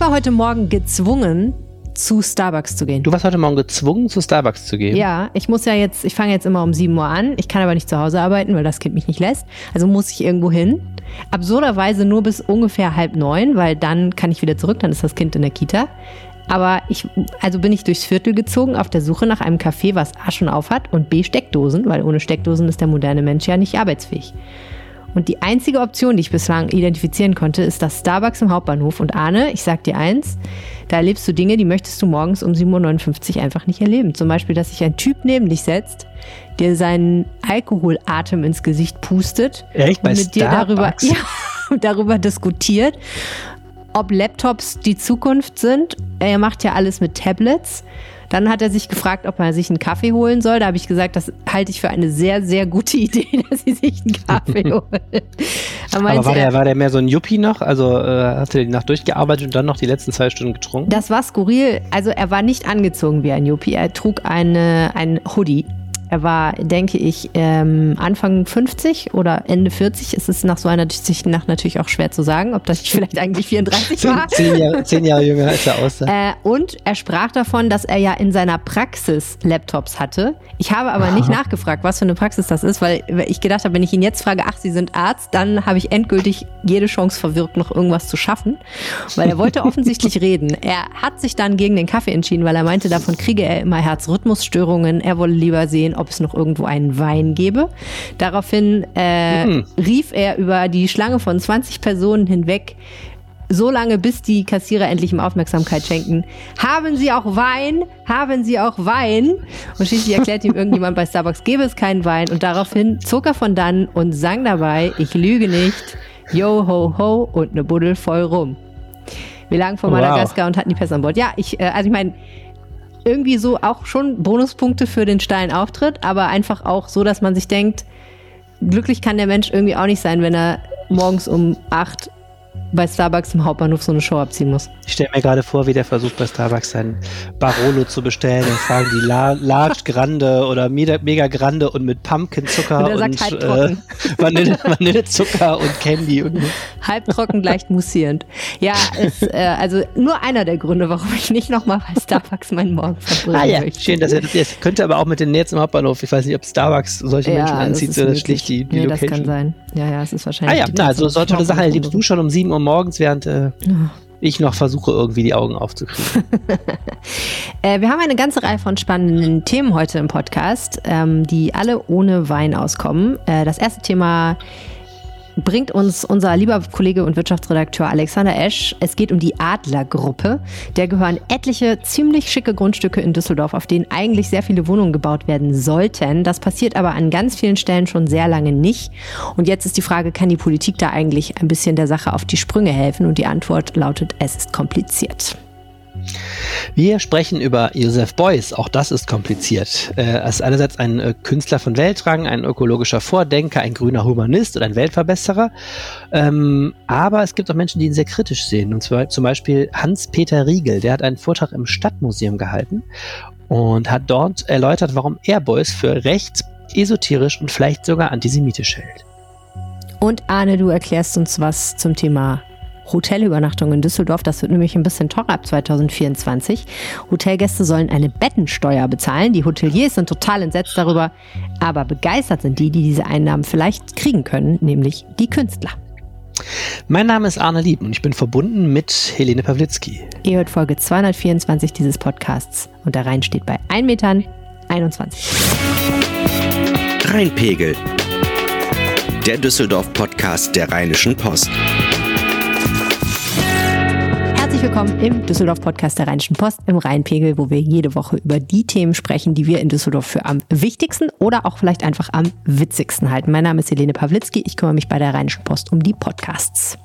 Ich war heute Morgen gezwungen, zu Starbucks zu gehen. Du warst heute Morgen gezwungen, zu Starbucks zu gehen? Ja, ich muss ja jetzt, ich fange jetzt immer um 7 Uhr an. Ich kann aber nicht zu Hause arbeiten, weil das Kind mich nicht lässt. Also muss ich irgendwo hin. Absurderweise nur bis ungefähr halb neun, weil dann kann ich wieder zurück, dann ist das Kind in der Kita. Aber ich, also bin ich durchs Viertel gezogen auf der Suche nach einem Café, was A schon auf hat und B Steckdosen, weil ohne Steckdosen ist der moderne Mensch ja nicht arbeitsfähig. Und die einzige Option, die ich bislang identifizieren konnte, ist das Starbucks im Hauptbahnhof. Und Arne, ich sag dir eins, da erlebst du Dinge, die möchtest du morgens um 7.59 Uhr einfach nicht erleben. Zum Beispiel, dass sich ein Typ neben dich setzt, dir seinen Alkoholatem ins Gesicht pustet Echt? Und mit dir darüber, Starbucks? ja, darüber diskutiert, ob Laptops die Zukunft sind. Er macht ja alles mit Tablets. Dann hat er sich gefragt, ob er sich einen Kaffee holen soll. Da habe ich gesagt, das halte ich für eine sehr, sehr gute Idee, dass sie sich einen Kaffee holen. Aber war er- der, war der mehr so ein Yuppie noch? Also äh, hast du die Nacht durchgearbeitet und dann noch die letzten zwei Stunden getrunken? Das war skurril. Also er war nicht angezogen wie ein Yuppie. Er trug eine, ein Hoodie. Er war, denke ich, ähm, Anfang 50 oder Ende 40. Es ist nach so einer durchsichtigen Nacht natürlich auch schwer zu sagen, ob das nicht vielleicht eigentlich 34 zehn, war. zehn, Jahre, zehn Jahre jünger als er aussah. Äh, und er sprach davon, dass er ja in seiner Praxis Laptops hatte. Ich habe aber nicht nachgefragt, was für eine Praxis das ist, weil ich gedacht habe, wenn ich ihn jetzt frage, ach, Sie sind Arzt, dann habe ich endgültig jede Chance verwirkt, noch irgendwas zu schaffen. Weil er wollte offensichtlich reden. Er hat sich dann gegen den Kaffee entschieden, weil er meinte, davon kriege er immer Herzrhythmusstörungen. Er wolle lieber sehen, ob es noch irgendwo einen Wein gäbe. Daraufhin äh, rief er über die Schlange von 20 Personen hinweg so lange, bis die Kassierer endlich ihm Aufmerksamkeit schenken. Haben Sie auch Wein? Haben Sie auch Wein? Und schließlich erklärt ihm irgendjemand bei Starbucks, gäbe es keinen Wein. Und daraufhin zog er von dann und sang dabei, ich lüge nicht, yo ho ho und eine Buddel voll rum. Wir lagen vor Wow. Madagaskar und hatten die Pässe an Bord. Ja, ich, äh, also ich meine, irgendwie so auch schon Bonuspunkte für den steilen Auftritt, aber einfach auch so, dass man sich denkt, glücklich kann der Mensch irgendwie auch nicht sein, wenn er morgens um acht bei Starbucks im Hauptbahnhof so eine Show abziehen muss. Ich stelle mir gerade vor, wie der versucht bei Starbucks sein Barolo zu bestellen. Dann fragen die La Large Grande oder Mega, Mega Grande und mit Pumpkinzucker Und und, halbtrocken. äh, Vanille, Vanillezucker und Candy. Und Halbtrocken, leicht mussierend. Ja, ist, äh, also nur einer der Gründe, warum ich nicht nochmal bei Starbucks meinen Morgen verbringen ah ja, möchte. schön, dass er das jetzt könnte aber auch mit den Nähts im Hauptbahnhof. Ich weiß nicht, ob Starbucks solche Menschen das anzieht, ist so das möglich. schlicht die, die nee, das Location. kann sein. Ja, ja, es ist Ah wahrscheinlich. ja, die na, also Tatsache, so tolle Sachen erlebst du schon um 7 Uhr morgens, während äh, ich noch versuche, irgendwie die Augen aufzukriegen. Äh, wir haben eine ganze Reihe von spannenden Themen heute im Podcast, ähm, die alle ohne Wein auskommen. Äh, das erste Thema bringt uns unser lieber Kollege und Wirtschaftsredakteur Alexander Esch. Es geht um die Adlergruppe. Der gehören etliche ziemlich schicke Grundstücke in Düsseldorf, auf denen eigentlich sehr viele Wohnungen gebaut werden sollten. Das passiert aber an ganz vielen Stellen schon sehr lange nicht. Und jetzt ist die Frage, kann die Politik da eigentlich ein bisschen der Sache auf die Sprünge helfen? Und die Antwort lautet, es ist kompliziert. Wir sprechen über Joseph Beuys. Auch das ist kompliziert. Äh, Er ist einerseits ein äh, Künstler von Weltrang, ein ökologischer Vordenker, ein grüner Humanist und ein Weltverbesserer. Ähm, aber es gibt auch Menschen, die ihn sehr kritisch sehen. Und zwar zum Beispiel Hans-Peter Riegel. Der hat einen Vortrag im Stadtmuseum gehalten und hat dort erläutert, warum er Beuys für rechts, esoterisch und vielleicht sogar antisemitisch hält. Und Arne, du erklärst uns was zum Thema Hotelübernachtung in Düsseldorf. Das wird nämlich ein bisschen teurer ab 2024. Hotelgäste sollen eine Bettensteuer bezahlen. Die Hoteliers sind total entsetzt darüber, aber begeistert sind die, die diese Einnahmen vielleicht kriegen können, nämlich die Künstler. Mein Name ist Arne Lieb und ich bin verbunden mit Helene Pawlitzki. Ihr hört Folge 224 dieses Podcasts und der Rhein steht bei 1,21 Metern. Rheinpegel. Der Düsseldorf-Podcast der Rheinischen Post. Herzlich willkommen im Düsseldorf-Podcast der Rheinischen Post im Rheinpegel, wo wir jede Woche über die Themen sprechen, die wir in Düsseldorf für am wichtigsten oder auch vielleicht einfach am witzigsten halten. Mein Name ist Helene Pawlitzki, ich kümmere mich bei der Rheinischen Post um die Podcasts.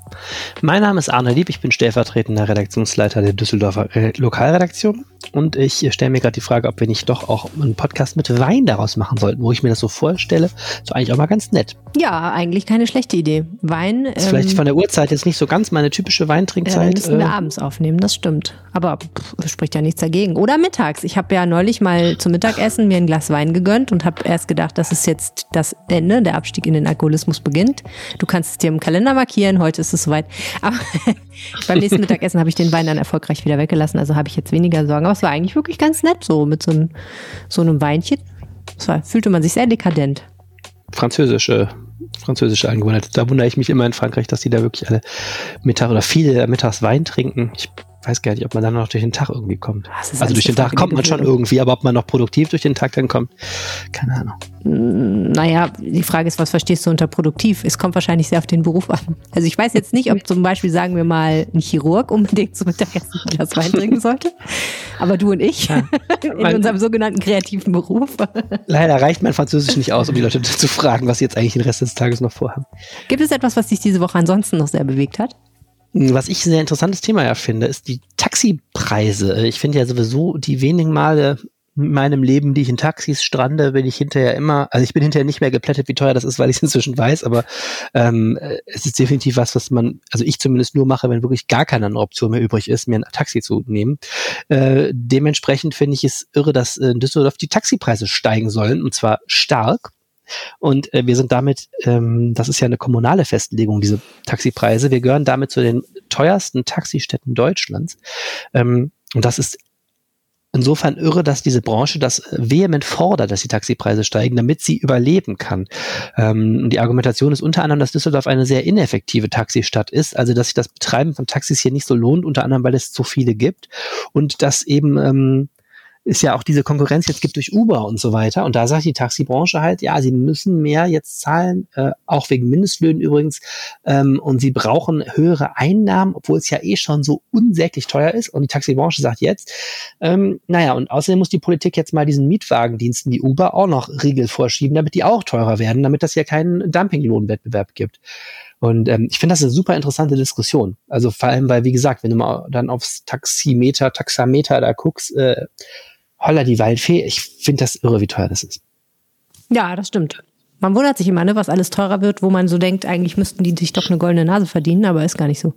Mein Name ist Arne Lieb, ich bin stellvertretender Redaktionsleiter der Düsseldorfer äh, Lokalredaktion und ich äh, stelle mir gerade die Frage, ob wir nicht doch auch einen Podcast mit Wein daraus machen sollten, wo ich mir das so vorstelle. So eigentlich auch mal ganz nett. Ja, eigentlich keine schlechte Idee. Wein. Ist vielleicht von der Uhrzeit jetzt nicht so ganz meine typische ja, dann Weintrinkzeit. müssen wir äh, abends aufnehmen, das stimmt. Aber pff, spricht ja nichts dagegen. Oder mittags. Ich habe ja neulich mal zum Mittagessen mir ein Glas Wein gegönnt und habe erst gedacht, das ist jetzt das Ende, der Abstieg in den Alkoholismus beginnt. Du kannst es dir im Kalender markieren, heute ist es soweit. Aber beim nächsten Mittagessen habe ich den Wein dann erfolgreich wieder weggelassen, also habe ich jetzt weniger Sorgen. Aber es war eigentlich wirklich ganz nett, so mit so einem, so einem Weinchen. Zwar fühlte man sich sehr dekadent. Französische, französische Angewohnheit. Da wundere ich mich immer in Frankreich, dass die da wirklich alle Mittag oder viele mittags Wein trinken. Ich weiß gar nicht, ob man dann noch durch den Tag irgendwie kommt. Also durch den Tag kommt man schon irgendwie, aber ob man noch produktiv durch den Tag dann kommt, keine Ahnung. Mm, naja, die Frage ist, was verstehst du unter produktiv? Es kommt wahrscheinlich sehr auf den Beruf an. Also ich weiß jetzt nicht, ob zum Beispiel, sagen wir mal, ein Chirurg unbedingt zum Mittagessen ein Glas Wein trinken sollte. Aber du und ich ja, in unserem sogenannten kreativen Beruf. Leider reicht mein Französisch nicht aus, um die Leute zu fragen, was sie jetzt eigentlich den Rest des Tages noch vorhaben. Gibt es etwas, was dich diese Woche ansonsten noch sehr bewegt hat? Was ich ein sehr interessantes Thema ja finde, ist die Taxipreise. Ich finde ja sowieso die wenigen Male in meinem Leben, die ich in Taxis strande, bin ich hinterher immer, also ich bin hinterher nicht mehr geplättet, wie teuer das ist, weil ich es inzwischen weiß, aber ähm, es ist definitiv was, was man, also ich zumindest nur mache, wenn wirklich gar keine andere Option mehr übrig ist, mir ein Taxi zu nehmen. Äh, dementsprechend finde ich es irre, dass in Düsseldorf die Taxipreise steigen sollen, und zwar stark. Und äh, wir sind damit, ähm, das ist ja eine kommunale Festlegung, diese Taxipreise. Wir gehören damit zu den teuersten Taxistädten Deutschlands. Ähm, und das ist insofern irre, dass diese Branche das vehement fordert, dass die Taxipreise steigen, damit sie überleben kann. Ähm, die Argumentation ist unter anderem, dass Düsseldorf eine sehr ineffektive Taxistadt ist, also dass sich das Betreiben von Taxis hier nicht so lohnt, unter anderem, weil es zu viele gibt und dass eben ähm, es ja auch diese Konkurrenz jetzt gibt durch Uber und so weiter. Und da sagt die Taxibranche halt, ja, sie müssen mehr jetzt zahlen, äh, auch wegen Mindestlöhnen übrigens. Ähm, und sie brauchen höhere Einnahmen, obwohl es ja eh schon so unsäglich teuer ist. Und die Taxibranche sagt jetzt, ähm, naja, und außerdem muss die Politik jetzt mal diesen Mietwagendiensten wie Uber auch noch Riegel vorschieben, damit die auch teurer werden, damit das ja keinen Dumpinglohnwettbewerb gibt. Und ähm, ich finde das eine super interessante Diskussion. Also vor allem, weil, wie gesagt, wenn du mal dann aufs Taximeter, Taxameter da guckst, äh, holla die Waldfee, ich finde das irre, wie teuer das ist. Ja, das stimmt. Man wundert sich immer, ne, was alles teurer wird, wo man so denkt, eigentlich müssten die sich doch eine goldene Nase verdienen, aber ist gar nicht so.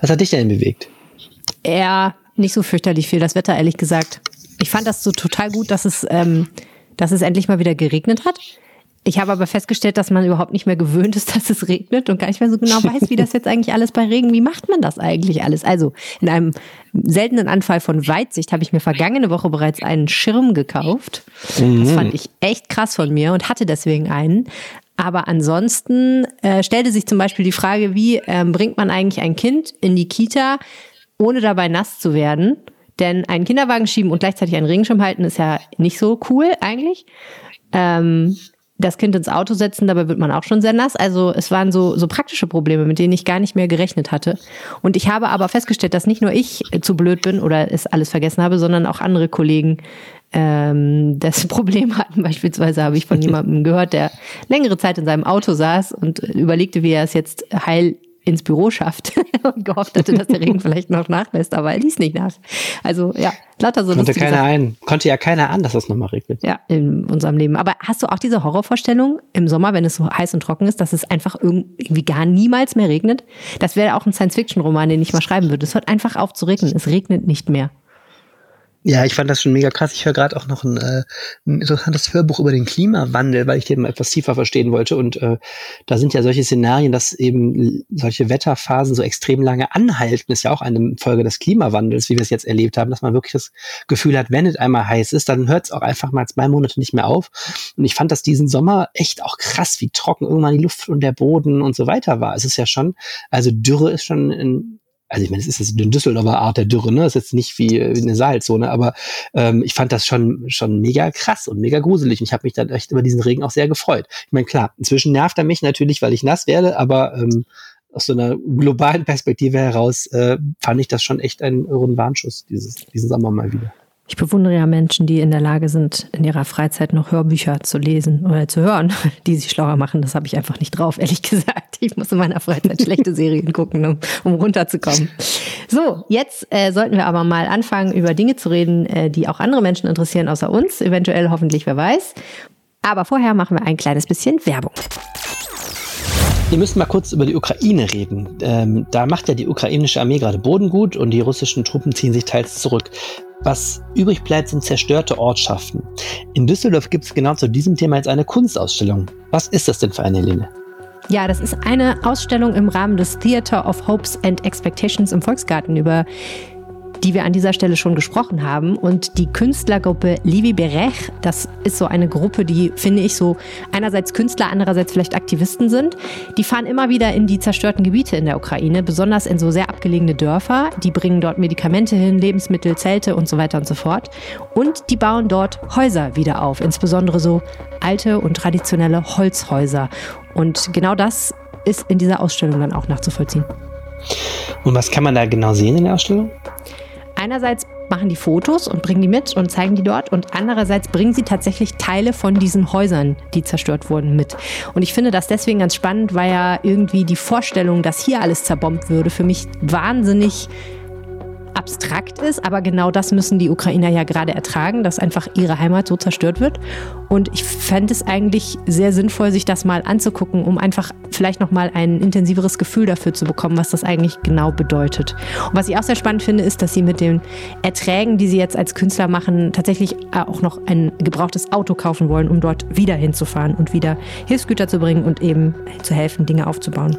Was hat dich denn bewegt? Ja, nicht so fürchterlich viel, das Wetter, ehrlich gesagt. Ich fand das so total gut, dass es, ähm, dass es endlich mal wieder geregnet hat. Ich habe aber festgestellt, dass man überhaupt nicht mehr gewöhnt ist, dass es regnet und gar nicht mehr so genau weiß, wie das jetzt eigentlich alles bei Regen, wie macht man das eigentlich alles? Also in einem seltenen Anfall von Weitsicht habe ich mir vergangene Woche bereits einen Schirm gekauft. Mhm. Das fand ich echt krass von mir und hatte deswegen einen. Aber ansonsten äh, stellte sich zum Beispiel die Frage, wie ähm, bringt man eigentlich ein Kind in die Kita, ohne dabei nass zu werden? Denn einen Kinderwagen schieben und gleichzeitig einen Regenschirm halten ist ja nicht so cool eigentlich. Ähm, das Kind ins Auto setzen, dabei wird man auch schon sehr nass. Also es waren so, so praktische Probleme, mit denen ich gar nicht mehr gerechnet hatte. Und ich habe aber festgestellt, dass nicht nur ich zu blöd bin oder es alles vergessen habe, sondern auch andere Kollegen ähm, das Problem hatten. Beispielsweise habe ich von jemandem gehört, der längere Zeit in seinem Auto saß und überlegte, wie er es jetzt heil ins Büro schafft und gehofft hatte, dass der Regen vielleicht noch nachlässt, aber er ließ nicht nach. Also ja, lauter so konnte keiner ein, Konnte ja keiner an, dass es nochmal regnet. Ja, in unserem Leben. Aber hast du auch diese Horrorvorstellung im Sommer, wenn es so heiß und trocken ist, dass es einfach irgendwie gar niemals mehr regnet? Das wäre auch ein Science-Fiction-Roman, den ich mal schreiben würde. Es hört einfach auf zu regnen. Es regnet nicht mehr. Ja, ich fand das schon mega krass. Ich höre gerade auch noch ein, äh, ein interessantes Hörbuch über den Klimawandel, weil ich den mal etwas tiefer verstehen wollte. Und äh, da sind ja solche Szenarien, dass eben solche Wetterphasen so extrem lange anhalten, ist ja auch eine Folge des Klimawandels, wie wir es jetzt erlebt haben, dass man wirklich das Gefühl hat, wenn es einmal heiß ist, dann hört es auch einfach mal zwei Monate nicht mehr auf. Und ich fand das diesen Sommer echt auch krass, wie trocken irgendwann die Luft und der Boden und so weiter war. Es ist ja schon, also Dürre ist schon ein also ich meine, es ist eine Düsseldorfer Art der Dürre, ne? Das ist jetzt nicht wie, wie eine Salzone, aber ähm, ich fand das schon schon mega krass und mega gruselig. Und ich habe mich dann echt über diesen Regen auch sehr gefreut. Ich meine, klar, inzwischen nervt er mich natürlich, weil ich nass werde, aber ähm, aus so einer globalen Perspektive heraus äh, fand ich das schon echt einen irren Warnschuss, dieses, diesen Sommer mal wieder. Ich bewundere ja Menschen, die in der Lage sind, in ihrer Freizeit noch Hörbücher zu lesen oder zu hören, die sich schlauer machen. Das habe ich einfach nicht drauf, ehrlich gesagt. Ich muss in meiner Freizeit schlechte Serien gucken, um, um runterzukommen. So, jetzt äh, sollten wir aber mal anfangen, über Dinge zu reden, äh, die auch andere Menschen interessieren, außer uns. Eventuell, hoffentlich, wer weiß. Aber vorher machen wir ein kleines bisschen Werbung. Wir müssen mal kurz über die Ukraine reden. Ähm, da macht ja die ukrainische Armee gerade Boden gut und die russischen Truppen ziehen sich teils zurück. Was übrig bleibt, sind zerstörte Ortschaften. In Düsseldorf gibt es genau zu diesem Thema jetzt eine Kunstausstellung. Was ist das denn für eine, Helene? Ja, das ist eine Ausstellung im Rahmen des Theater of Hopes and Expectations im Volksgarten, über die wir an dieser Stelle schon gesprochen haben. Und die Künstlergruppe Livi Berech, das ist so eine Gruppe, die, finde ich, so einerseits Künstler, andererseits vielleicht Aktivisten sind. Die fahren immer wieder in die zerstörten Gebiete in der Ukraine, besonders in so sehr abgelegene Dörfer. Die bringen dort Medikamente hin, Lebensmittel, Zelte und so weiter und so fort. Und die bauen dort Häuser wieder auf, insbesondere so alte und traditionelle Holzhäuser. Und genau das ist in dieser Ausstellung dann auch nachzuvollziehen. Und was kann man da genau sehen in der Ausstellung? Einerseits machen die Fotos und bringen die mit und zeigen die dort und andererseits bringen sie tatsächlich Teile von diesen Häusern, die zerstört wurden, mit. Und ich finde das deswegen ganz spannend, weil ja irgendwie die Vorstellung, dass hier alles zerbombt würde, für mich wahnsinnig abstrakt ist, aber genau das müssen die Ukrainer ja gerade ertragen, dass einfach ihre Heimat so zerstört wird. Und ich fände es eigentlich sehr sinnvoll, sich das mal anzugucken, um einfach vielleicht nochmal ein intensiveres Gefühl dafür zu bekommen, was das eigentlich genau bedeutet. Und was ich auch sehr spannend finde, ist, dass sie mit den Erträgen, die sie jetzt als Künstler machen, tatsächlich auch noch ein gebrauchtes Auto kaufen wollen, um dort wieder hinzufahren und wieder Hilfsgüter zu bringen und eben zu helfen, Dinge aufzubauen.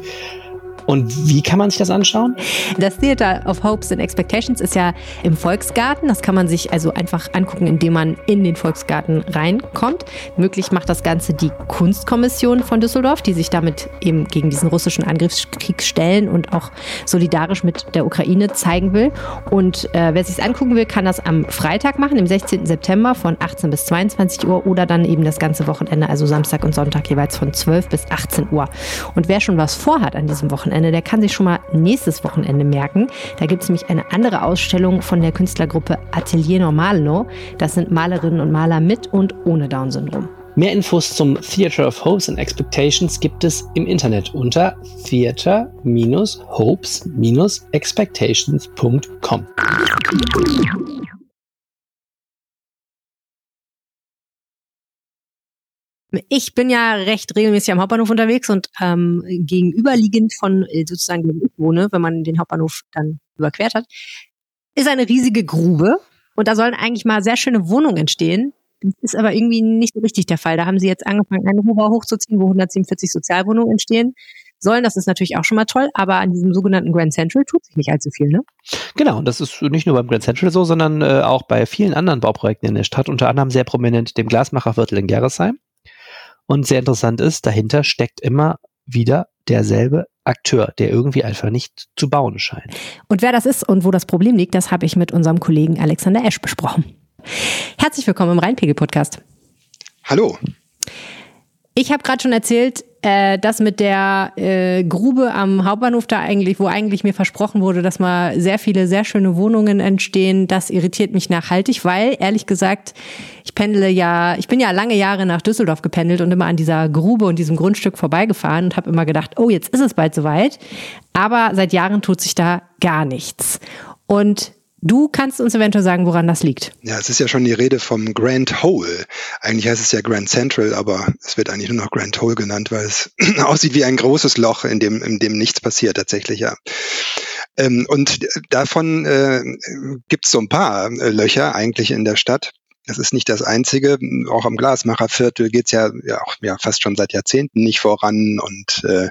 Und wie kann man sich das anschauen? Das Theater of Hopes and Expectations ist ja im Volksgarten. Das kann man sich also einfach angucken, indem man in den Volksgarten reinkommt. Möglich macht das Ganze die Kunstkommission von Düsseldorf, die sich damit eben gegen diesen russischen Angriffskrieg stellen und auch solidarisch mit der Ukraine zeigen will. Und äh, wer sich angucken will, kann das am Freitag machen, am 16. September von 18 bis 22 Uhr oder dann eben das ganze Wochenende, also Samstag und Sonntag jeweils von 12 bis 18 Uhr. Und wer schon was vorhat an diesem Wochenende, Wochenende, der kann sich schon mal nächstes Wochenende merken. Da gibt es nämlich eine andere Ausstellung von der Künstlergruppe Atelier Normalo. Das sind Malerinnen und Maler mit und ohne Down-Syndrom. Mehr Infos zum Theater of Hopes and Expectations gibt es im Internet unter theater-hopes-expectations.com. Ich bin ja recht regelmäßig am Hauptbahnhof unterwegs und ähm, gegenüberliegend von äh, sozusagen, wo ich wohne, wenn man den Hauptbahnhof dann überquert hat, ist eine riesige Grube. Und da sollen eigentlich mal sehr schöne Wohnungen entstehen. Das ist aber irgendwie nicht so richtig der Fall. Da haben sie jetzt angefangen, einen Rohbau hochzuziehen, wo 147 Sozialwohnungen entstehen sollen. Das ist natürlich auch schon mal toll, aber an diesem sogenannten Grand Central tut sich nicht allzu viel, ne? Genau, und das ist nicht nur beim Grand Central so, sondern äh, auch bei vielen anderen Bauprojekten in der Stadt, unter anderem sehr prominent dem Glasmacherviertel in Gerresheim. Und sehr interessant ist, dahinter steckt immer wieder derselbe Akteur, der irgendwie einfach nicht zu bauen scheint. Und wer das ist und wo das Problem liegt, das habe ich mit unserem Kollegen Alexander Esch besprochen. Herzlich willkommen im Rheinpegel-Podcast. Hallo. Ich habe gerade schon erzählt, äh, das mit der äh, Grube am Hauptbahnhof da eigentlich, wo eigentlich mir versprochen wurde, dass mal sehr viele sehr schöne Wohnungen entstehen, das irritiert mich nachhaltig, weil ehrlich gesagt, ich pendle ja, ich bin ja lange Jahre nach Düsseldorf gependelt und immer an dieser Grube und diesem Grundstück vorbeigefahren und habe immer gedacht, oh, jetzt ist es bald soweit. Aber seit Jahren tut sich da gar nichts. Und Du kannst uns eventuell sagen, woran das liegt. Ja, es ist ja schon die Rede vom Grand Hole. Eigentlich heißt es ja Grand Central, aber es wird eigentlich nur noch Grand Hole genannt, weil es aussieht wie ein großes Loch, in dem, in dem nichts passiert tatsächlich, ja. Ähm, und davon äh, gibt es so ein paar äh, Löcher eigentlich in der Stadt. Das ist nicht das Einzige. Auch am Glasmacherviertel geht's ja, ja auch ja, fast schon seit Jahrzehnten nicht voran und äh,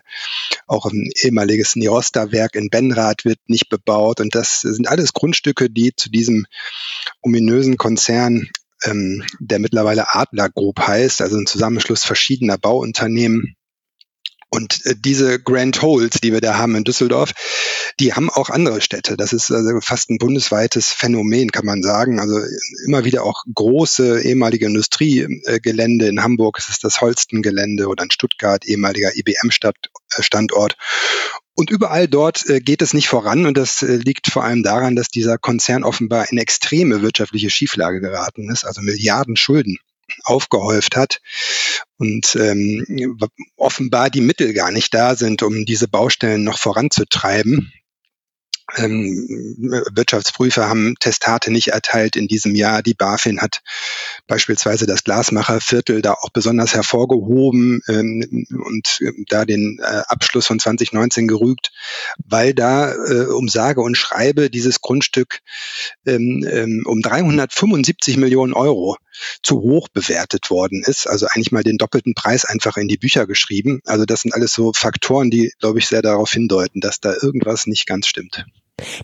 auch ein ehemaliges Nirosta-Werk in Benrath wird nicht bebaut. Und das sind alles Grundstücke, die zu diesem ominösen Konzern, ähm, der mittlerweile Adler Group heißt, also ein Zusammenschluss verschiedener Bauunternehmen, und äh, diese Grand Holes, die wir da haben in Düsseldorf, die haben auch andere Städte. Das ist also fast ein bundesweites Phänomen, kann man sagen. Also immer wieder auch große ehemalige Industriegelände. In Hamburg ist es das Holsten-Gelände oder in Stuttgart ehemaliger IBM-Standort. Äh, und überall dort äh, geht es nicht voran und das liegt vor allem daran, dass dieser Konzern offenbar in extreme wirtschaftliche Schieflage geraten ist, also Milliarden Schulden aufgehäuft hat und ähm, offenbar die Mittel gar nicht da sind, um diese Baustellen noch voranzutreiben. Ähm, Wirtschaftsprüfer haben Testate nicht erteilt in diesem Jahr. Die BaFin hat beispielsweise das Glasmacherviertel da auch besonders hervorgehoben ähm, und äh, da den äh, Abschluss von 2019 gerügt, weil da äh, um sage und schreibe dieses Grundstück ähm, ähm um 375 Millionen Euro zu hoch bewertet worden ist. Also eigentlich mal den doppelten Preis einfach in die Bücher geschrieben. Also das sind alles so Faktoren, die, glaube ich, sehr darauf hindeuten, dass da irgendwas nicht ganz stimmt.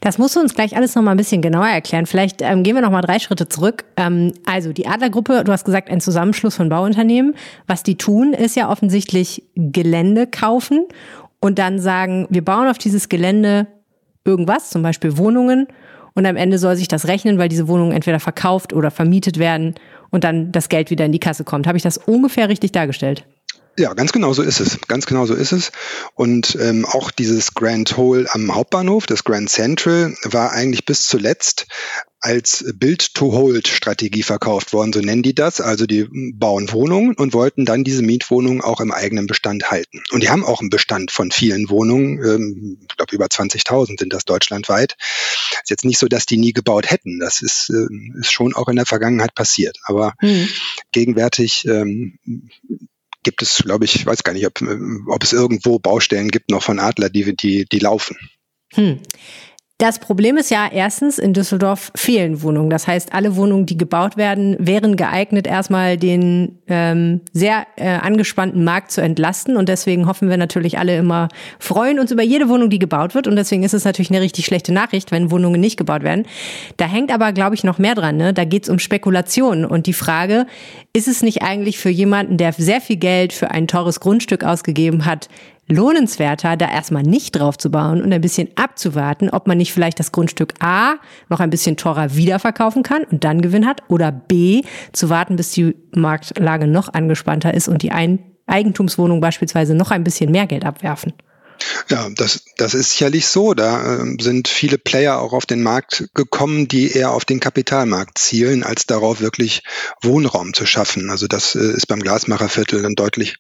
Das musst du uns gleich alles noch mal ein bisschen genauer erklären. Vielleicht ähm, gehen wir noch mal drei Schritte zurück. Ähm, also die Adlergruppe, du hast gesagt, ein Zusammenschluss von Bauunternehmen. Was die tun, ist ja offensichtlich Gelände kaufen und dann sagen, wir bauen auf dieses Gelände irgendwas, zum Beispiel Wohnungen. Und am Ende soll sich das rechnen, weil diese Wohnungen entweder verkauft oder vermietet werden und dann das Geld wieder in die Kasse kommt. Habe ich das ungefähr richtig dargestellt? Ja, ganz genau so ist es. Ganz genau so ist es. Und ähm, auch dieses Grand Hole am Hauptbahnhof, das Grand Central, war eigentlich bis zuletzt als Build-to-Hold-Strategie verkauft worden, so nennen die das. Also die bauen Wohnungen und wollten dann diese Mietwohnungen auch im eigenen Bestand halten. Und die haben auch einen Bestand von vielen Wohnungen, ähm, ich glaube über 20.000 sind das deutschlandweit. Ist jetzt nicht so, dass die nie gebaut hätten. Das ist, äh, ist schon auch in der Vergangenheit passiert. Aber hm. gegenwärtig ähm, gibt es, glaube ich, weiß gar nicht, ob, ob es irgendwo Baustellen gibt noch von Adler, die, die, die laufen. Hm. Das Problem ist ja erstens, in Düsseldorf fehlen Wohnungen. Das heißt, alle Wohnungen, die gebaut werden, wären geeignet, erstmal den ähm, sehr äh, angespannten Markt zu entlasten. Und deswegen hoffen wir natürlich alle immer, freuen uns über jede Wohnung, die gebaut wird. Und deswegen ist es natürlich eine richtig schlechte Nachricht, wenn Wohnungen nicht gebaut werden. Da hängt aber, glaube ich, noch mehr dran. Ne? Da geht es um Spekulationen. Und die Frage, ist es nicht eigentlich für jemanden, der sehr viel Geld für ein teures Grundstück ausgegeben hat, lohnenswerter, da erstmal nicht drauf zu bauen und ein bisschen abzuwarten, ob man nicht vielleicht das Grundstück A noch ein bisschen teurer wiederverkaufen kann und dann Gewinn hat oder B zu warten, bis die Marktlage noch angespannter ist und die Eigentumswohnungen beispielsweise noch ein bisschen mehr Geld abwerfen. Ja, das, das ist sicherlich so. Da äh, sind viele Player auch auf den Markt gekommen, die eher auf den Kapitalmarkt zielen, als darauf wirklich Wohnraum zu schaffen. Also das äh, ist beim Glasmacherviertel dann deutlich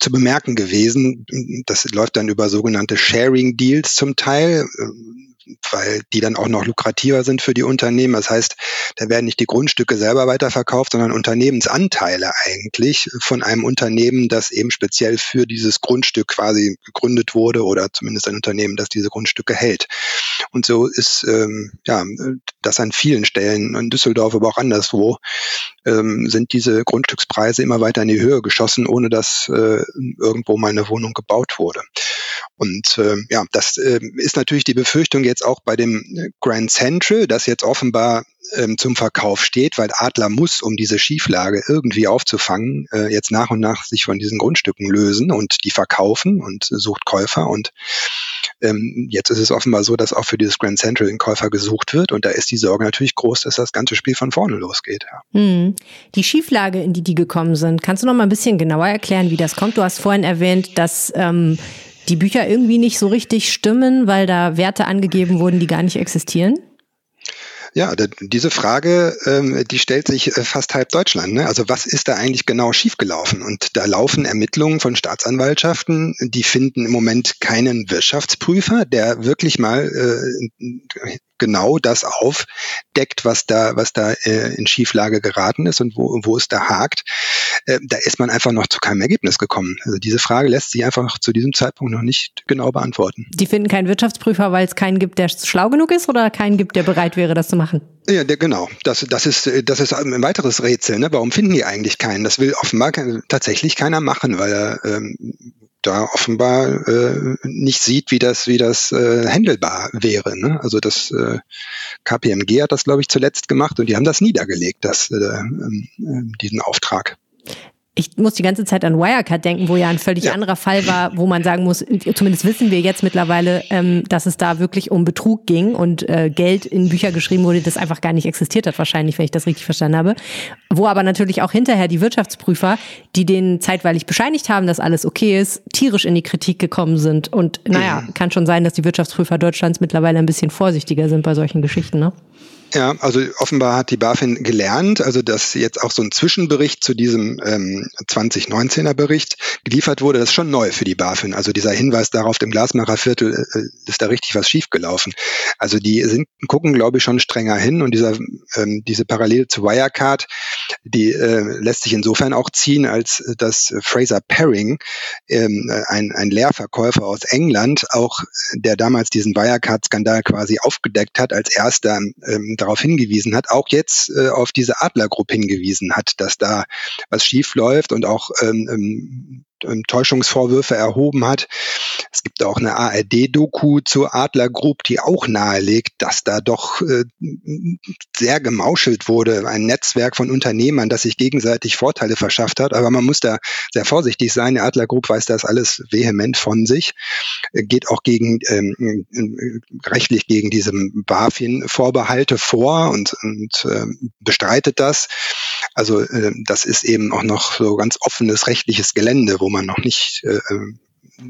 zu bemerken gewesen. Das läuft dann über sogenannte Sharing Deals zum Teil weil die dann auch noch lukrativer sind für die Unternehmen. Das heißt, da werden nicht die Grundstücke selber weiterverkauft, sondern Unternehmensanteile eigentlich von einem Unternehmen, das eben speziell für dieses Grundstück quasi gegründet wurde oder zumindest ein Unternehmen, das diese Grundstücke hält. Und so ist ähm, ja das an vielen Stellen in Düsseldorf, aber auch anderswo ähm, sind diese Grundstückspreise immer weiter in die Höhe geschossen, ohne dass äh, irgendwo mal eine Wohnung gebaut wurde. Und äh, ja, das äh, ist natürlich die Befürchtung jetzt auch bei dem Grand Central, das jetzt offenbar ähm, zum Verkauf steht, weil Adler muss, um diese Schieflage irgendwie aufzufangen, äh, jetzt nach und nach sich von diesen Grundstücken lösen und die verkaufen und sucht Käufer. Und ähm, jetzt ist es offenbar so, dass auch für dieses Grand Central ein Käufer gesucht wird. Und da ist die Sorge natürlich groß, dass das ganze Spiel von vorne losgeht. Ja. Hm. Die Schieflage, in die die gekommen sind, kannst du noch mal ein bisschen genauer erklären, wie das kommt? Du hast vorhin erwähnt, dass ähm, die Bücher irgendwie nicht so richtig stimmen, weil da Werte angegeben wurden, die gar nicht existieren? Ja, diese Frage, ähm, die stellt sich äh, fast halb Deutschland. Ne? Also was ist da eigentlich genau schiefgelaufen? Und da laufen Ermittlungen von Staatsanwaltschaften, die finden im Moment keinen Wirtschaftsprüfer, der wirklich mal äh, genau das aufdeckt, was da, was da äh, in Schieflage geraten ist und wo, wo es da hakt. Da ist man einfach noch zu keinem Ergebnis gekommen. Also diese Frage lässt sich einfach zu diesem Zeitpunkt noch nicht genau beantworten. Die finden keinen Wirtschaftsprüfer, weil es keinen gibt, der schlau genug ist oder keinen gibt, der bereit wäre, das zu machen? Ja, der, genau. Das, das, ist, das ist ein weiteres Rätsel. Ne? Warum finden die eigentlich keinen? Das will offenbar tatsächlich keiner machen, weil er ähm, da offenbar äh, nicht sieht, wie das, wie das äh, handelbar wäre. Ne? Also das äh, KPMG hat das, glaube ich, zuletzt gemacht und die haben das niedergelegt, das, äh, äh, diesen Auftrag ich muss die ganze Zeit an Wirecard denken, wo ja ein völlig ja. anderer Fall war, wo man sagen muss, zumindest wissen wir jetzt mittlerweile, ähm, dass es da wirklich um Betrug ging und äh, Geld in Bücher geschrieben wurde, das einfach gar nicht existiert hat, wahrscheinlich, wenn ich das richtig verstanden habe. Wo aber natürlich auch hinterher die Wirtschaftsprüfer, die denen zeitweilig bescheinigt haben, dass alles okay ist, tierisch in die Kritik gekommen sind. Und naja, mhm. kann schon sein, dass die Wirtschaftsprüfer Deutschlands mittlerweile ein bisschen vorsichtiger sind bei solchen Geschichten, ne? Ja, also offenbar hat die BaFin gelernt, also dass jetzt auch so ein Zwischenbericht zu diesem ähm, 2019er Bericht geliefert wurde, das ist schon neu für die BaFin. Also dieser Hinweis darauf, dem Glasmacherviertel äh, ist da richtig was schiefgelaufen. Also die sind, gucken, glaube ich, schon strenger hin und dieser, ähm, diese Parallele zu Wirecard, die äh, lässt sich insofern auch ziehen, als dass Fraser Paring, ähm, ein, ein Lehrverkäufer aus England, auch der damals diesen Wirecard-Skandal quasi aufgedeckt hat, als erster ähm, darauf hingewiesen hat, auch jetzt äh, auf diese Adlergruppe hingewiesen hat, dass da was schief läuft und auch ähm, ähm Täuschungsvorwürfe erhoben hat. Es gibt auch eine ARD-Doku zur Adler Group, die auch nahelegt, dass da doch äh, sehr gemauschelt wurde. Ein Netzwerk von Unternehmern, das sich gegenseitig Vorteile verschafft hat. Aber man muss da sehr vorsichtig sein. Die Adler Group weiß das alles vehement von sich, äh, geht auch gegen ähm, äh, rechtlich gegen diese BaFin-Vorbehalte vor und, und äh, bestreitet das. Also äh, das ist eben auch noch so ganz offenes rechtliches Gelände, wo man noch nicht äh, ähm,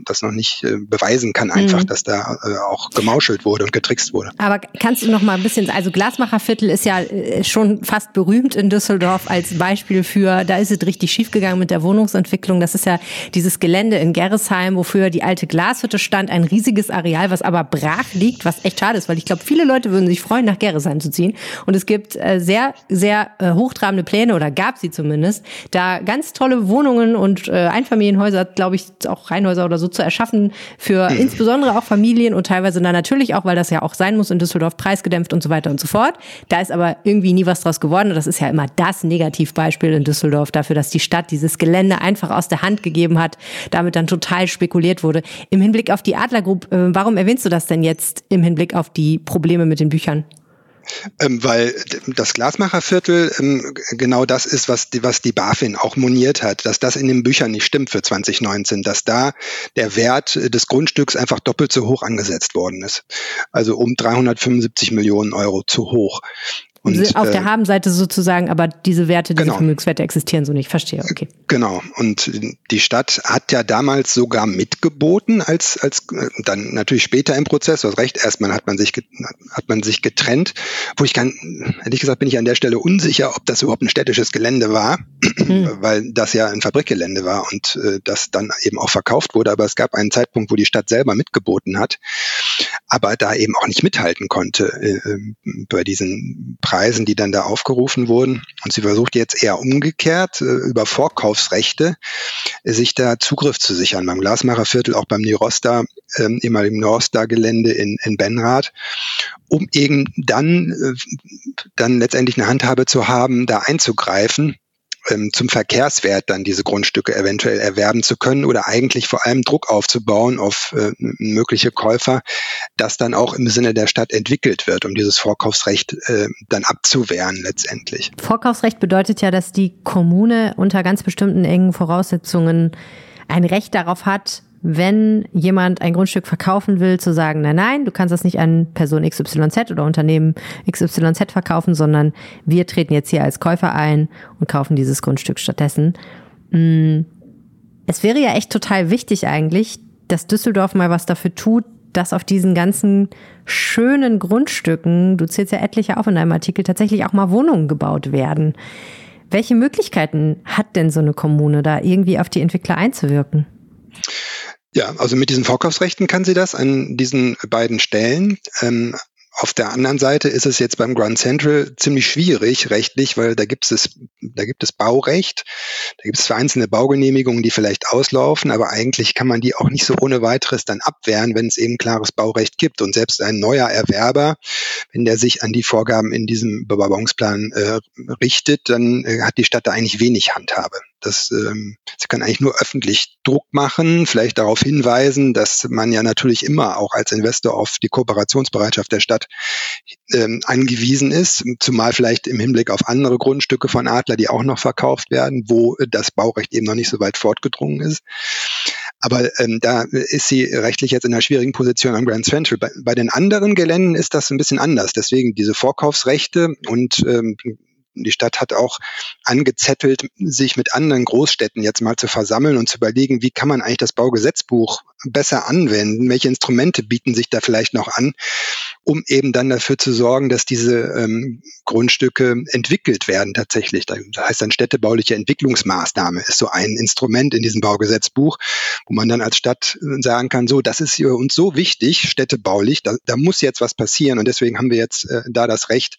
das noch nicht äh, beweisen kann, einfach, mhm. dass da äh, auch gemauschelt wurde und getrickst wurde. Aber kannst du noch mal ein bisschen, also Glasmacherviertel ist ja äh, schon fast berühmt in Düsseldorf als Beispiel für, da ist es richtig schiefgegangen mit der Wohnungsentwicklung. Das ist ja dieses Gelände in Gerresheim, wofür die alte Glashütte stand, ein riesiges Areal, was aber brach liegt, was echt schade ist, weil ich glaube, viele Leute würden sich freuen, nach Gerresheim zu ziehen. Und es gibt äh, sehr, sehr äh, hochtrabende Pläne, oder gab sie zumindest, da ganz tolle Wohnungen und äh, Einfamilienhäuser, glaube ich, auch Reihenhäuser oder oder so zu erschaffen für mhm. insbesondere auch Familien und teilweise dann natürlich auch, weil das ja auch sein muss in Düsseldorf, preisgedämpft und so weiter und so fort. Da ist aber irgendwie nie was draus geworden und das ist ja immer das Negativbeispiel in Düsseldorf dafür, dass die Stadt dieses Gelände einfach aus der Hand gegeben hat, damit dann total spekuliert wurde. Im Hinblick auf die Adler Group, äh, warum erwähnst du das denn jetzt im Hinblick auf die Probleme mit den Büchern? Ähm, weil das Glasmacherviertel ähm, genau das ist, was die, was die BaFin auch moniert hat, dass das in den Büchern nicht stimmt für 2019, dass da der Wert des Grundstücks einfach doppelt so hoch angesetzt worden ist. Also um 375 Millionen Euro zu hoch. Und, auf der äh, Habenseite sozusagen, aber diese Werte, diese genau. Vermögenswerte existieren so nicht. Verstehe, okay. Genau. Und die Stadt hat ja damals sogar mitgeboten, als, als dann natürlich später im Prozess, du hast recht, erstmal hat man sich, hat man sich getrennt, wo ich kann, ehrlich gesagt, bin ich an der Stelle unsicher, ob das überhaupt ein städtisches Gelände war, hm. weil das ja ein Fabrikgelände war und äh, das dann eben auch verkauft wurde. Aber es gab einen Zeitpunkt, wo die Stadt selber mitgeboten hat, aber da eben auch nicht mithalten konnte äh, bei diesen Preisen Preisen, die dann da aufgerufen wurden. Und sie versucht jetzt eher umgekehrt äh, über Vorkaufsrechte äh, sich da Zugriff zu sichern. Beim Glasmacherviertel, auch beim Nirosta, äh, ehemaligen Norstar-Gelände in, in Benrath, um eben dann, äh, dann letztendlich eine Handhabe zu haben, da einzugreifen ähm, zum Verkehrswert dann diese Grundstücke eventuell erwerben zu können oder eigentlich vor allem Druck aufzubauen auf äh, mögliche Käufer, das dann auch im Sinne der Stadt entwickelt wird, um dieses Vorkaufsrecht äh, dann abzuwehren letztendlich. Vorkaufsrecht bedeutet ja, dass die Kommune unter ganz bestimmten engen Voraussetzungen ein Recht darauf hat, wenn jemand ein Grundstück verkaufen will, zu sagen, nein, nein, du kannst das nicht an Person XYZ oder Unternehmen XYZ verkaufen, sondern wir treten jetzt hier als Käufer ein und kaufen dieses Grundstück stattdessen. Mm, es wäre ja echt total wichtig eigentlich, dass Düsseldorf mal was dafür tut, dass auf diesen ganzen schönen Grundstücken, du zählst ja etliche auf in deinem Artikel, tatsächlich auch mal Wohnungen gebaut werden. Welche Möglichkeiten hat denn so eine Kommune, da irgendwie auf die Entwickler einzuwirken? Ja, also mit diesen Vorkaufsrechten kann sie das an diesen beiden Stellen. Ähm, auf der anderen Seite ist es jetzt beim Grand Central ziemlich schwierig rechtlich, weil da gibt es, da gibt es Baurecht, da gibt es vereinzelte Baugenehmigungen, die vielleicht auslaufen, aber eigentlich kann man die auch nicht so ohne weiteres dann abwehren, wenn es eben klares Baurecht gibt. Und selbst ein neuer Erwerber, wenn der sich an die Vorgaben in diesem Bebauungsplan äh, richtet, dann äh, hat die Stadt da eigentlich wenig Handhabe. Das, ähm, sie kann eigentlich nur öffentlich Druck machen, vielleicht darauf hinweisen, dass man ja natürlich immer auch als Investor auf die Kooperationsbereitschaft der Stadt ähm, angewiesen ist, zumal vielleicht im Hinblick auf andere Grundstücke von Adler, die auch noch verkauft werden, wo das Baurecht eben noch nicht so weit fortgedrungen ist. Aber ähm, da ist sie rechtlich jetzt in einer schwierigen Position am Grand Central. Bei, bei den anderen Geländen ist das ein bisschen anders. Deswegen diese Vorkaufsrechte und ähm, die Stadt hat auch angezettelt, sich mit anderen Großstädten jetzt mal zu versammeln und zu überlegen, wie kann man eigentlich das Baugesetzbuch besser anwenden? Welche Instrumente bieten sich da vielleicht noch an, um eben dann dafür zu sorgen, dass diese ähm, Grundstücke entwickelt werden tatsächlich. Das heißt dann städtebauliche Entwicklungsmaßnahme ist so ein Instrument in diesem Baugesetzbuch, wo man dann als Stadt äh, sagen kann, so, das ist uns so wichtig, städtebaulich, da, da muss jetzt was passieren und deswegen haben wir jetzt äh, da das Recht,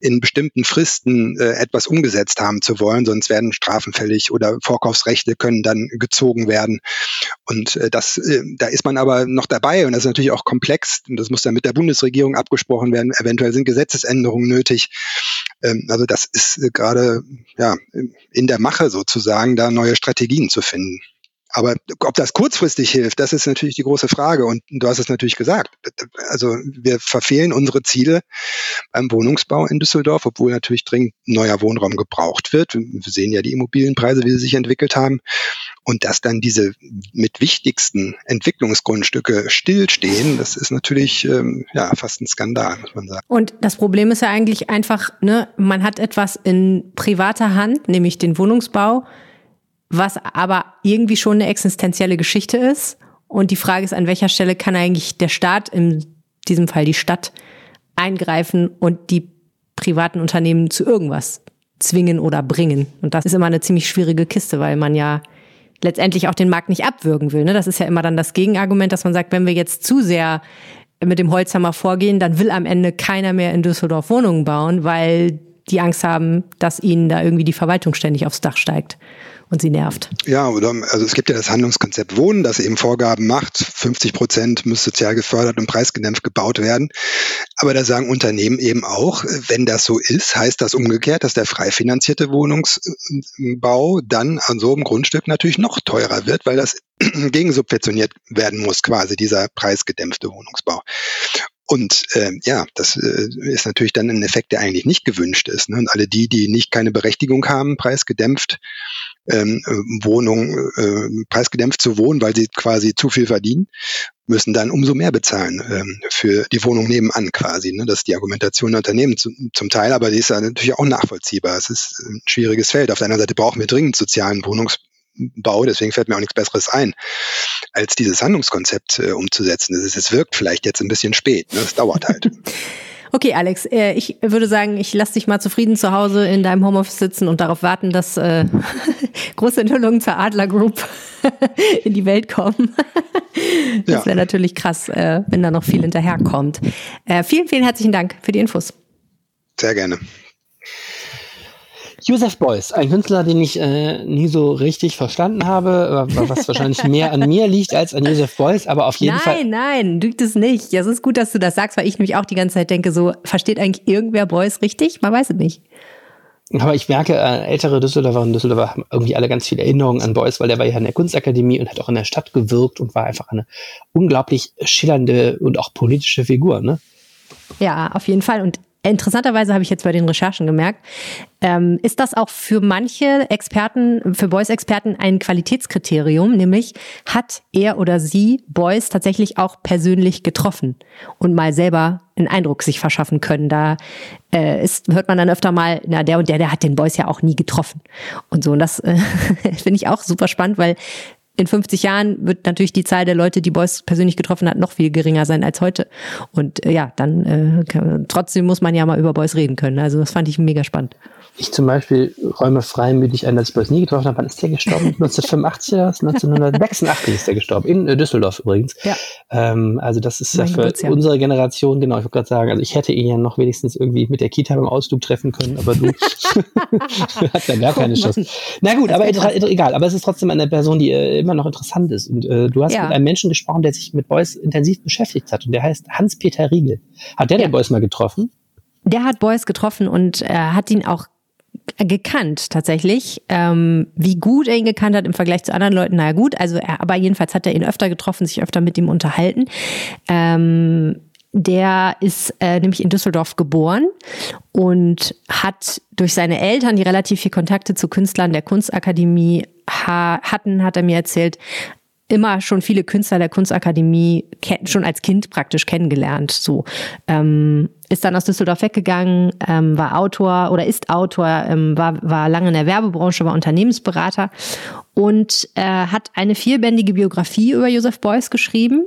in bestimmten Fristen äh, etwas umgesetzt haben zu wollen, sonst werden Strafen fällig oder Vorkaufsrechte können dann gezogen werden. Und äh, das, äh, da ist man aber noch dabei und das ist natürlich auch komplex und das muss dann mit der Bundesregierung abgesprochen werden. Eventuell sind Gesetzesänderungen nötig. Ähm, also das ist äh, gerade ja in der Mache sozusagen, da neue Strategien zu finden. Aber ob das kurzfristig hilft, das ist natürlich die große Frage. Und du hast es natürlich gesagt. Also wir verfehlen unsere Ziele beim Wohnungsbau in Düsseldorf, obwohl natürlich dringend neuer Wohnraum gebraucht wird. Wir sehen ja die Immobilienpreise, wie sie sich entwickelt haben. Und dass dann diese mit wichtigsten Entwicklungsgrundstücke stillstehen, das ist natürlich ähm, ja fast ein Skandal, muss man sagen. Und das Problem ist ja eigentlich einfach, ne, man hat etwas in privater Hand, nämlich den Wohnungsbau was aber irgendwie schon eine existenzielle Geschichte ist. Und die Frage ist, an welcher Stelle kann eigentlich der Staat, in diesem Fall die Stadt, eingreifen und die privaten Unternehmen zu irgendwas zwingen oder bringen. Und das ist immer eine ziemlich schwierige Kiste, weil man ja letztendlich auch den Markt nicht abwürgen will. Ne? Das ist ja immer dann das Gegenargument, dass man sagt, wenn wir jetzt zu sehr mit dem Holzhammer vorgehen, dann will am Ende keiner mehr in Düsseldorf Wohnungen bauen, weil die Angst haben, dass ihnen da irgendwie die Verwaltung ständig aufs Dach steigt und sie nervt. Ja, oder also es gibt ja das Handlungskonzept Wohnen, das eben Vorgaben macht, 50 Prozent muss sozial gefördert und preisgedämpft gebaut werden. Aber da sagen Unternehmen eben auch, wenn das so ist, heißt das umgekehrt, dass der frei finanzierte Wohnungsbau dann an so einem Grundstück natürlich noch teurer wird, weil das gegensubventioniert werden muss, quasi dieser preisgedämpfte Wohnungsbau. Und äh, ja, das äh, ist natürlich dann ein Effekt, der eigentlich nicht gewünscht ist. Ne? Und alle die, die nicht keine Berechtigung haben, preisgedämpft ähm, Wohnung äh, preisgedämpft zu wohnen, weil sie quasi zu viel verdienen, müssen dann umso mehr bezahlen ähm, für die Wohnung nebenan quasi. Ne? Das ist die Argumentation der Unternehmen zu, zum Teil, aber die ist ja natürlich auch nachvollziehbar. Es ist ein schwieriges Feld. Auf der anderen Seite brauchen wir dringend sozialen Wohnungsbau, deswegen fällt mir auch nichts Besseres ein, als dieses Handlungskonzept äh, umzusetzen. Es wirkt vielleicht jetzt ein bisschen spät, ne? es dauert halt. Okay, Alex, äh, ich würde sagen, ich lasse dich mal zufrieden zu Hause in deinem Homeoffice sitzen und darauf warten, dass äh, große Enthüllungen zur Adler Group in die Welt kommen. das wäre natürlich krass, äh, wenn da noch viel hinterherkommt. Äh, vielen, vielen herzlichen Dank für die Infos. Sehr gerne. Joseph Beuys, ein Künstler, den ich äh, nie so richtig verstanden habe, was wahrscheinlich mehr an mir liegt als an Joseph Beuys, aber auf jeden nein, Fall. Nein, nein, liegt es nicht. Ja, es ist gut, dass du das sagst, weil ich nämlich auch die ganze Zeit denke, so, versteht eigentlich irgendwer Beuys richtig? Man weiß es nicht. Aber ich merke, äh, ältere Düsseldorfer und Düsseldorfer haben irgendwie alle ganz viele Erinnerungen an Beuys, weil der war ja in der Kunstakademie und hat auch in der Stadt gewirkt und war einfach eine unglaublich schillernde und auch politische Figur, ne? Ja, auf jeden Fall. Und Interessanterweise habe ich jetzt bei den Recherchen gemerkt, ähm, ist das auch für manche Experten, für Beuys-Experten ein Qualitätskriterium, nämlich hat er oder sie Beuys tatsächlich auch persönlich getroffen und mal selber einen Eindruck sich verschaffen können. Da äh, ist, hört man dann öfter mal, na, der und der, der hat den Beuys ja auch nie getroffen. Und so. Und das äh, finde ich auch super spannend, weil in 50 Jahren wird natürlich die Zahl der Leute, die Beuys persönlich getroffen hat, noch viel geringer sein als heute. Und äh, ja, dann äh, kann, trotzdem muss man ja mal über Beuys reden können. Also das fand ich mega spannend. Ich zum Beispiel räume freimütig ein, dass ich Beuys nie getroffen habe. Wann ist der gestorben? 1985 oder 1986 ist der gestorben. In Düsseldorf übrigens. Ja. Ähm, also das ist mein ja für Geburtsjahr. unsere Generation, genau, ich wollte gerade sagen, also ich hätte ihn ja noch wenigstens irgendwie mit der Kita beim Ausflug treffen können, aber du hast ja gar keine Chance. Na gut, aber egal. Aber es ist trotzdem eine Person, die äh, immer noch interessant ist. Und äh, du hast ja. mit einem Menschen gesprochen, der sich mit Beuys intensiv beschäftigt hat. Und der heißt Hans-Peter Riegel. Hat der ja. den Beuys mal getroffen? Der hat Beuys getroffen und äh, hat ihn auch gekannt tatsächlich. Ähm, wie gut er ihn gekannt hat im Vergleich zu anderen Leuten, naja gut, also er, aber jedenfalls hat er ihn öfter getroffen, sich öfter mit ihm unterhalten. Ähm, der ist äh, nämlich in Düsseldorf geboren und hat durch seine Eltern, die relativ viel Kontakte zu Künstlern der Kunstakademie ha hatten, hat er mir erzählt, immer schon viele Künstler der Kunstakademie schon als Kind praktisch kennengelernt. So ähm, ist dann aus Düsseldorf weggegangen, ähm, war Autor oder ist Autor, ähm, war, war lange in der Werbebranche, war Unternehmensberater und äh, hat eine vierbändige Biografie über Joseph Beuys geschrieben.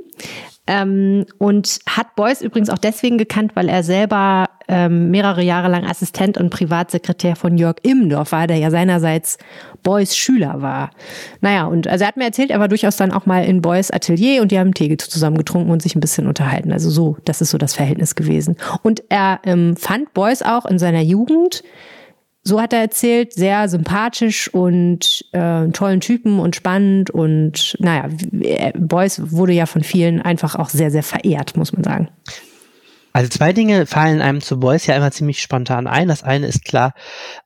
Ähm, und hat Beuys übrigens auch deswegen gekannt, weil er selber ähm, mehrere Jahre lang Assistent und Privatsekretär von Jörg Immendorf war, der ja seinerseits Beuys Schüler war. Naja, und also er hat mir erzählt, er war durchaus dann auch mal in Beuys Atelier und die haben Tee zusammen getrunken und sich ein bisschen unterhalten. Also so, das ist so das Verhältnis gewesen. Und er ähm, fand Beuys auch in seiner Jugend so hat er erzählt, sehr sympathisch und äh, tollen Typen und spannend und naja, Beuys wurde ja von vielen einfach auch sehr, sehr verehrt, muss man sagen. Also zwei Dinge fallen einem zu Beuys ja immer ziemlich spontan ein. Das eine ist klar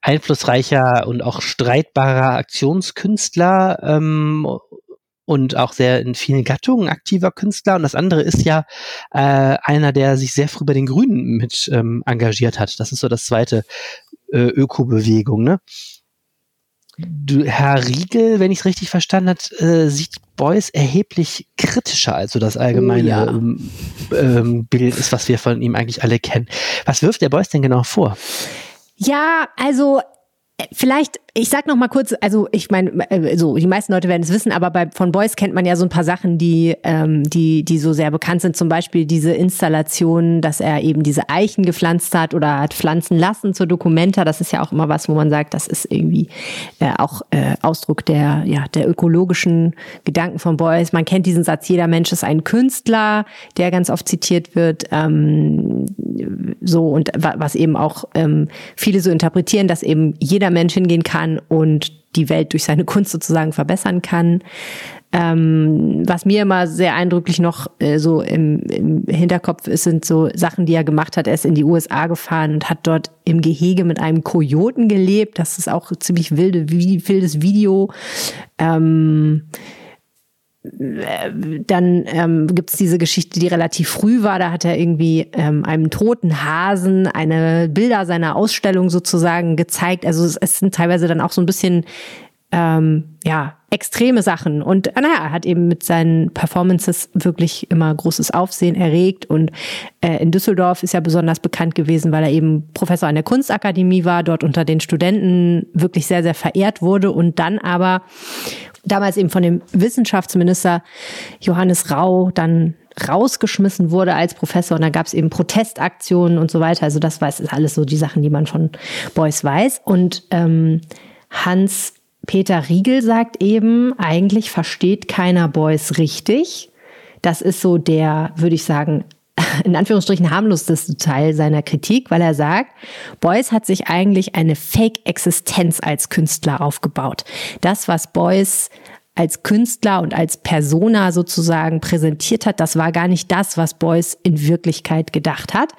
einflussreicher und auch streitbarer Aktionskünstler ähm, und auch sehr in vielen Gattungen aktiver Künstler. Und das andere ist ja äh, einer, der sich sehr früh bei den Grünen mit ähm, engagiert hat. Das ist so das zweite äh, Ökobewegung. Ne? Du, Herr Riegel, wenn ich es richtig verstanden habe, äh, sieht Beuys erheblich kritischer als so das allgemeine oh, ja. ähm, ähm, Bild ist, was wir von ihm eigentlich alle kennen. Was wirft der Beuys denn genau vor? Ja, also äh, vielleicht ich sag noch mal kurz, also ich meine, äh, so die meisten Leute werden es wissen, aber bei von Boys kennt man ja so ein paar Sachen, die ähm, die die so sehr bekannt sind. Zum Beispiel diese Installation, dass er eben diese Eichen gepflanzt hat oder hat pflanzen lassen zur Dokumenta. Das ist ja auch immer was, wo man sagt, das ist irgendwie äh, auch äh, Ausdruck der ja der ökologischen Gedanken von Boys. Man kennt diesen Satz: Jeder Mensch ist ein Künstler, der ganz oft zitiert wird. Ähm, so und was eben auch ähm, viele so interpretieren, dass eben jeder Mensch hingehen kann kann und die Welt durch seine Kunst sozusagen verbessern kann. Ähm, was mir immer sehr eindrücklich noch äh, so im, im Hinterkopf ist, sind so Sachen, die er gemacht hat. Er ist in die USA gefahren und hat dort im Gehege mit einem Kojoten gelebt. Das ist auch ziemlich wilde, wildes Video. Ähm, dann ähm, gibt es diese Geschichte, die relativ früh war. Da hat er irgendwie ähm, einem toten Hasen eine Bilder seiner Ausstellung sozusagen gezeigt. Also es, es sind teilweise dann auch so ein bisschen ähm, ja extreme Sachen. Und naja, er hat eben mit seinen Performances wirklich immer großes Aufsehen erregt. Und äh, in Düsseldorf ist er besonders bekannt gewesen, weil er eben Professor an der Kunstakademie war, dort unter den Studenten wirklich sehr, sehr verehrt wurde und dann aber damals eben von dem Wissenschaftsminister Johannes Rau dann rausgeschmissen wurde als Professor und da gab es eben Protestaktionen und so weiter. Also das weiß ist alles so die Sachen, die man von Beuys weiß. Und ähm, Hans Peter Riegel sagt eben, eigentlich versteht keiner Beuys richtig. Das ist so der, würde ich sagen, in Anführungsstrichen harmloseste Teil seiner Kritik, weil er sagt, Beuys hat sich eigentlich eine Fake-Existenz als Künstler aufgebaut. Das, was Beuys als Künstler und als Persona sozusagen präsentiert hat, das war gar nicht das, was Beuys in Wirklichkeit gedacht hat.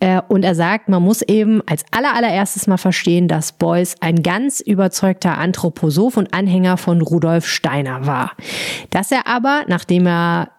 Äh, und er sagt, man muss eben als allererstes mal verstehen, dass Beuys ein ganz überzeugter Anthroposoph und Anhänger von Rudolf Steiner war. Dass er aber, nachdem er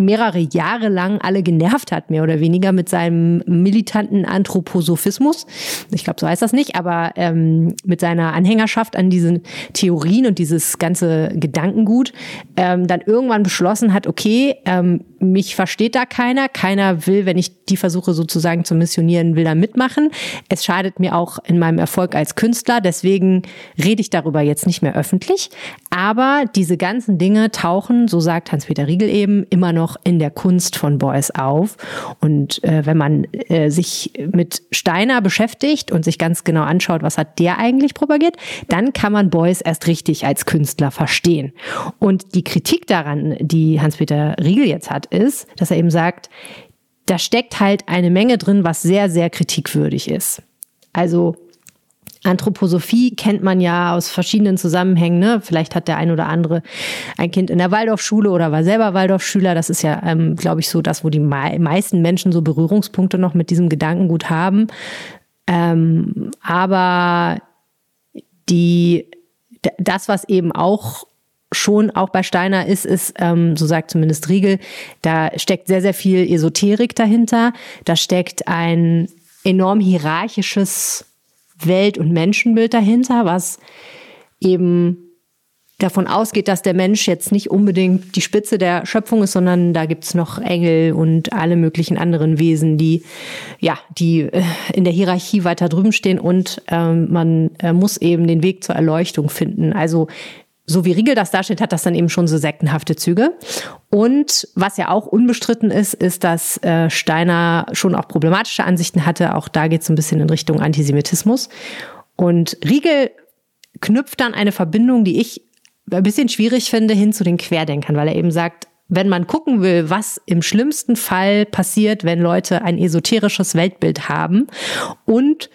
mehrere Jahre lang alle genervt hat, mehr oder weniger mit seinem militanten Anthroposophismus. Ich glaube, so heißt das nicht, aber ähm, mit seiner Anhängerschaft an diesen Theorien und dieses ganze Gedankengut, ähm, dann irgendwann beschlossen hat, okay, ähm, mich versteht da keiner, keiner will, wenn ich die versuche sozusagen zu missionieren, will da mitmachen. Es schadet mir auch in meinem Erfolg als Künstler, deswegen rede ich darüber jetzt nicht mehr öffentlich. Aber diese ganzen Dinge tauchen, so sagt Hans-Peter Riegel eben, immer noch in der Kunst von Beuys auf. Und äh, wenn man äh, sich mit Steiner beschäftigt und sich ganz genau anschaut, was hat der eigentlich propagiert, dann kann man Beuys erst richtig als Künstler verstehen. Und die Kritik daran, die Hans-Peter Riegel jetzt hat, ist, dass er eben sagt, da steckt halt eine Menge drin, was sehr, sehr kritikwürdig ist. Also Anthroposophie kennt man ja aus verschiedenen Zusammenhängen. Ne? Vielleicht hat der ein oder andere ein Kind in der Waldorfschule oder war selber Waldorfschüler. Das ist ja, ähm, glaube ich, so das, wo die meisten Menschen so Berührungspunkte noch mit diesem Gedankengut haben. Ähm, aber die, das, was eben auch schon auch bei Steiner ist, ist, ähm, so sagt zumindest Riegel, da steckt sehr, sehr viel Esoterik dahinter. Da steckt ein enorm hierarchisches Welt- und Menschenbild dahinter, was eben davon ausgeht, dass der Mensch jetzt nicht unbedingt die Spitze der Schöpfung ist, sondern da gibt's noch Engel und alle möglichen anderen Wesen, die ja, die äh, in der Hierarchie weiter drüben stehen und ähm, man äh, muss eben den Weg zur Erleuchtung finden. Also so wie Riegel das darstellt, hat das dann eben schon so sektenhafte Züge. Und was ja auch unbestritten ist, ist, dass äh, Steiner schon auch problematische Ansichten hatte. Auch da geht es ein bisschen in Richtung Antisemitismus. Und Riegel knüpft dann eine Verbindung, die ich ein bisschen schwierig finde, hin zu den Querdenkern, weil er eben sagt, wenn man gucken will, was im schlimmsten Fall passiert, wenn Leute ein esoterisches Weltbild haben und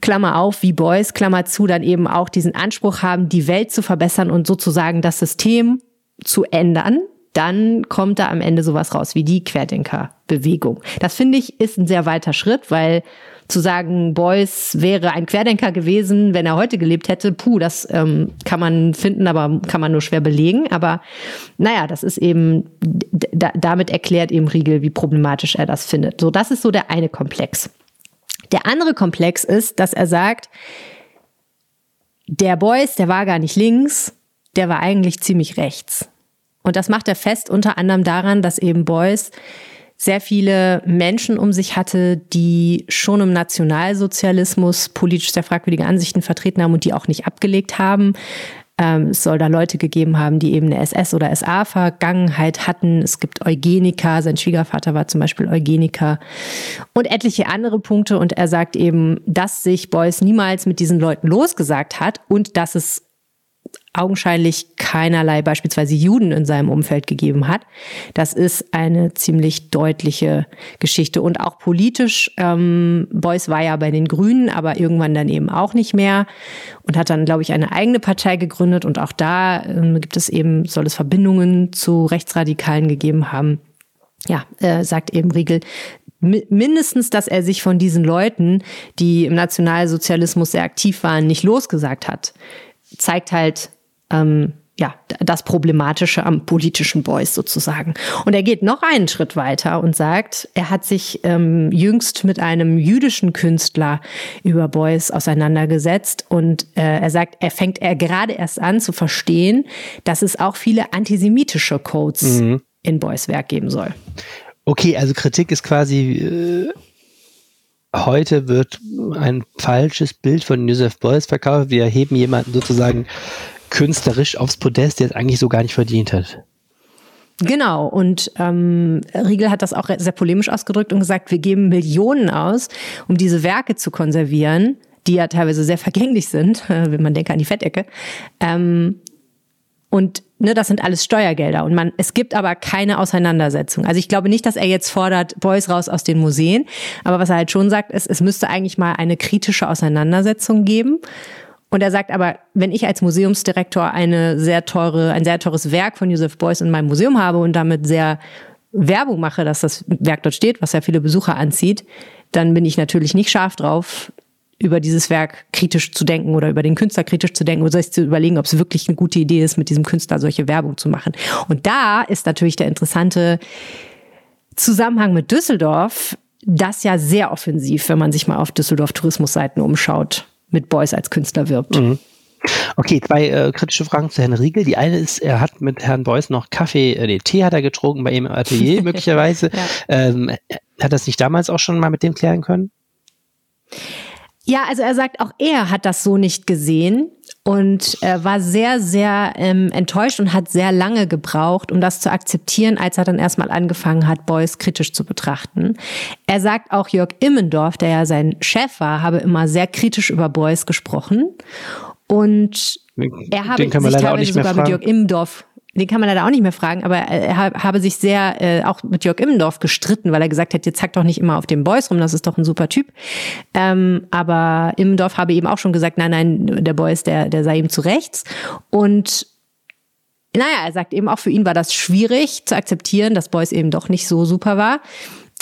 Klammer auf, wie Boys, Klammer zu, dann eben auch diesen Anspruch haben, die Welt zu verbessern und sozusagen das System zu ändern, dann kommt da am Ende sowas raus wie die Querdenkerbewegung. Das finde ich ist ein sehr weiter Schritt, weil zu sagen, Beuys wäre ein Querdenker gewesen, wenn er heute gelebt hätte, puh, das ähm, kann man finden, aber kann man nur schwer belegen. Aber naja, das ist eben, damit erklärt eben Riegel, wie problematisch er das findet. So, das ist so der eine Komplex. Der andere Komplex ist, dass er sagt, der Beuys, der war gar nicht links, der war eigentlich ziemlich rechts. Und das macht er fest unter anderem daran, dass eben Beuys sehr viele Menschen um sich hatte, die schon im Nationalsozialismus politisch sehr fragwürdige Ansichten vertreten haben und die auch nicht abgelegt haben. Ähm, es soll da Leute gegeben haben, die eben eine SS- oder SA-Vergangenheit hatten. Es gibt Eugeniker, sein Schwiegervater war zum Beispiel Eugeniker und etliche andere Punkte. Und er sagt eben, dass sich Beuys niemals mit diesen Leuten losgesagt hat und dass es augenscheinlich keinerlei beispielsweise Juden in seinem Umfeld gegeben hat. Das ist eine ziemlich deutliche Geschichte. Und auch politisch, ähm, Beuys war ja bei den Grünen, aber irgendwann dann eben auch nicht mehr und hat dann, glaube ich, eine eigene Partei gegründet. Und auch da ähm, gibt es eben, soll es Verbindungen zu Rechtsradikalen gegeben haben. Ja, äh, sagt eben Riegel, mindestens, dass er sich von diesen Leuten, die im Nationalsozialismus sehr aktiv waren, nicht losgesagt hat, zeigt halt, ähm, ja, das Problematische am politischen Boys sozusagen. Und er geht noch einen Schritt weiter und sagt, er hat sich ähm, jüngst mit einem jüdischen Künstler über Boys auseinandergesetzt und äh, er sagt, er fängt er gerade erst an zu verstehen, dass es auch viele antisemitische Codes mhm. in Boys Werk geben soll. Okay, also Kritik ist quasi äh heute wird ein falsches Bild von Joseph Beuys verkauft. Wir heben jemanden sozusagen künstlerisch aufs Podest, der es eigentlich so gar nicht verdient hat. Genau, und ähm, Riegel hat das auch sehr polemisch ausgedrückt und gesagt, wir geben Millionen aus, um diese Werke zu konservieren, die ja teilweise sehr vergänglich sind, wenn man denkt an die Fettecke. Ähm, und ne, das sind alles Steuergelder und man, es gibt aber keine Auseinandersetzung. Also ich glaube nicht, dass er jetzt fordert, Boys raus aus den Museen, aber was er halt schon sagt, ist, es müsste eigentlich mal eine kritische Auseinandersetzung geben. Und er sagt aber, wenn ich als Museumsdirektor eine sehr teure, ein sehr teures Werk von Joseph Beuys in meinem Museum habe und damit sehr Werbung mache, dass das Werk dort steht, was ja viele Besucher anzieht, dann bin ich natürlich nicht scharf drauf, über dieses Werk kritisch zu denken oder über den Künstler kritisch zu denken oder sich zu überlegen, ob es wirklich eine gute Idee ist, mit diesem Künstler solche Werbung zu machen. Und da ist natürlich der interessante Zusammenhang mit Düsseldorf, das ja sehr offensiv, wenn man sich mal auf Düsseldorf Tourismusseiten umschaut mit Beuys als Künstler wirbt. Mhm. Okay, zwei äh, kritische Fragen zu Herrn Riegel. Die eine ist, er hat mit Herrn Beuys noch Kaffee, äh, den Tee hat er getrunken bei ihm im Atelier möglicherweise. ja. ähm, hat das nicht damals auch schon mal mit dem klären können? Ja, also er sagt, auch er hat das so nicht gesehen und er war sehr, sehr ähm, enttäuscht und hat sehr lange gebraucht, um das zu akzeptieren, als er dann erstmal angefangen hat, Beuys kritisch zu betrachten. Er sagt auch, Jörg Immendorf, der ja sein Chef war, habe immer sehr kritisch über Beuys gesprochen und er habe sich teilweise sogar fragen. mit Jörg Immendorf den kann man leider auch nicht mehr fragen, aber er habe sich sehr äh, auch mit Jörg Immendorf gestritten, weil er gesagt hat, jetzt zack doch nicht immer auf dem Boys rum, das ist doch ein super Typ. Ähm, aber Immendorf habe eben auch schon gesagt, nein, nein, der Boys, der, der sei ihm zu rechts. Und naja, er sagt eben auch, für ihn war das schwierig zu akzeptieren, dass Boys eben doch nicht so super war.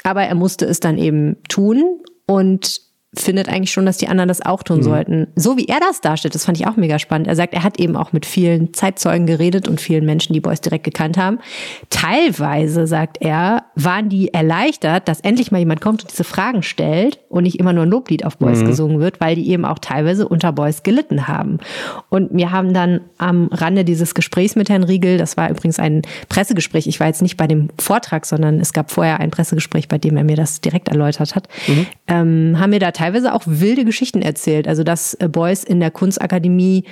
Aber er musste es dann eben tun. Und findet eigentlich schon, dass die anderen das auch tun mhm. sollten. So wie er das darstellt, das fand ich auch mega spannend. Er sagt, er hat eben auch mit vielen Zeitzeugen geredet und vielen Menschen, die Boys direkt gekannt haben. Teilweise, sagt er, waren die erleichtert, dass endlich mal jemand kommt und diese Fragen stellt und nicht immer nur ein Loblied auf Boys mhm. gesungen wird, weil die eben auch teilweise unter Boys gelitten haben. Und wir haben dann am Rande dieses Gesprächs mit Herrn Riegel, das war übrigens ein Pressegespräch, ich war jetzt nicht bei dem Vortrag, sondern es gab vorher ein Pressegespräch, bei dem er mir das direkt erläutert hat, mhm. ähm, haben wir da teilweise auch wilde Geschichten erzählt. Also dass äh, Beuys in der Kunstakademie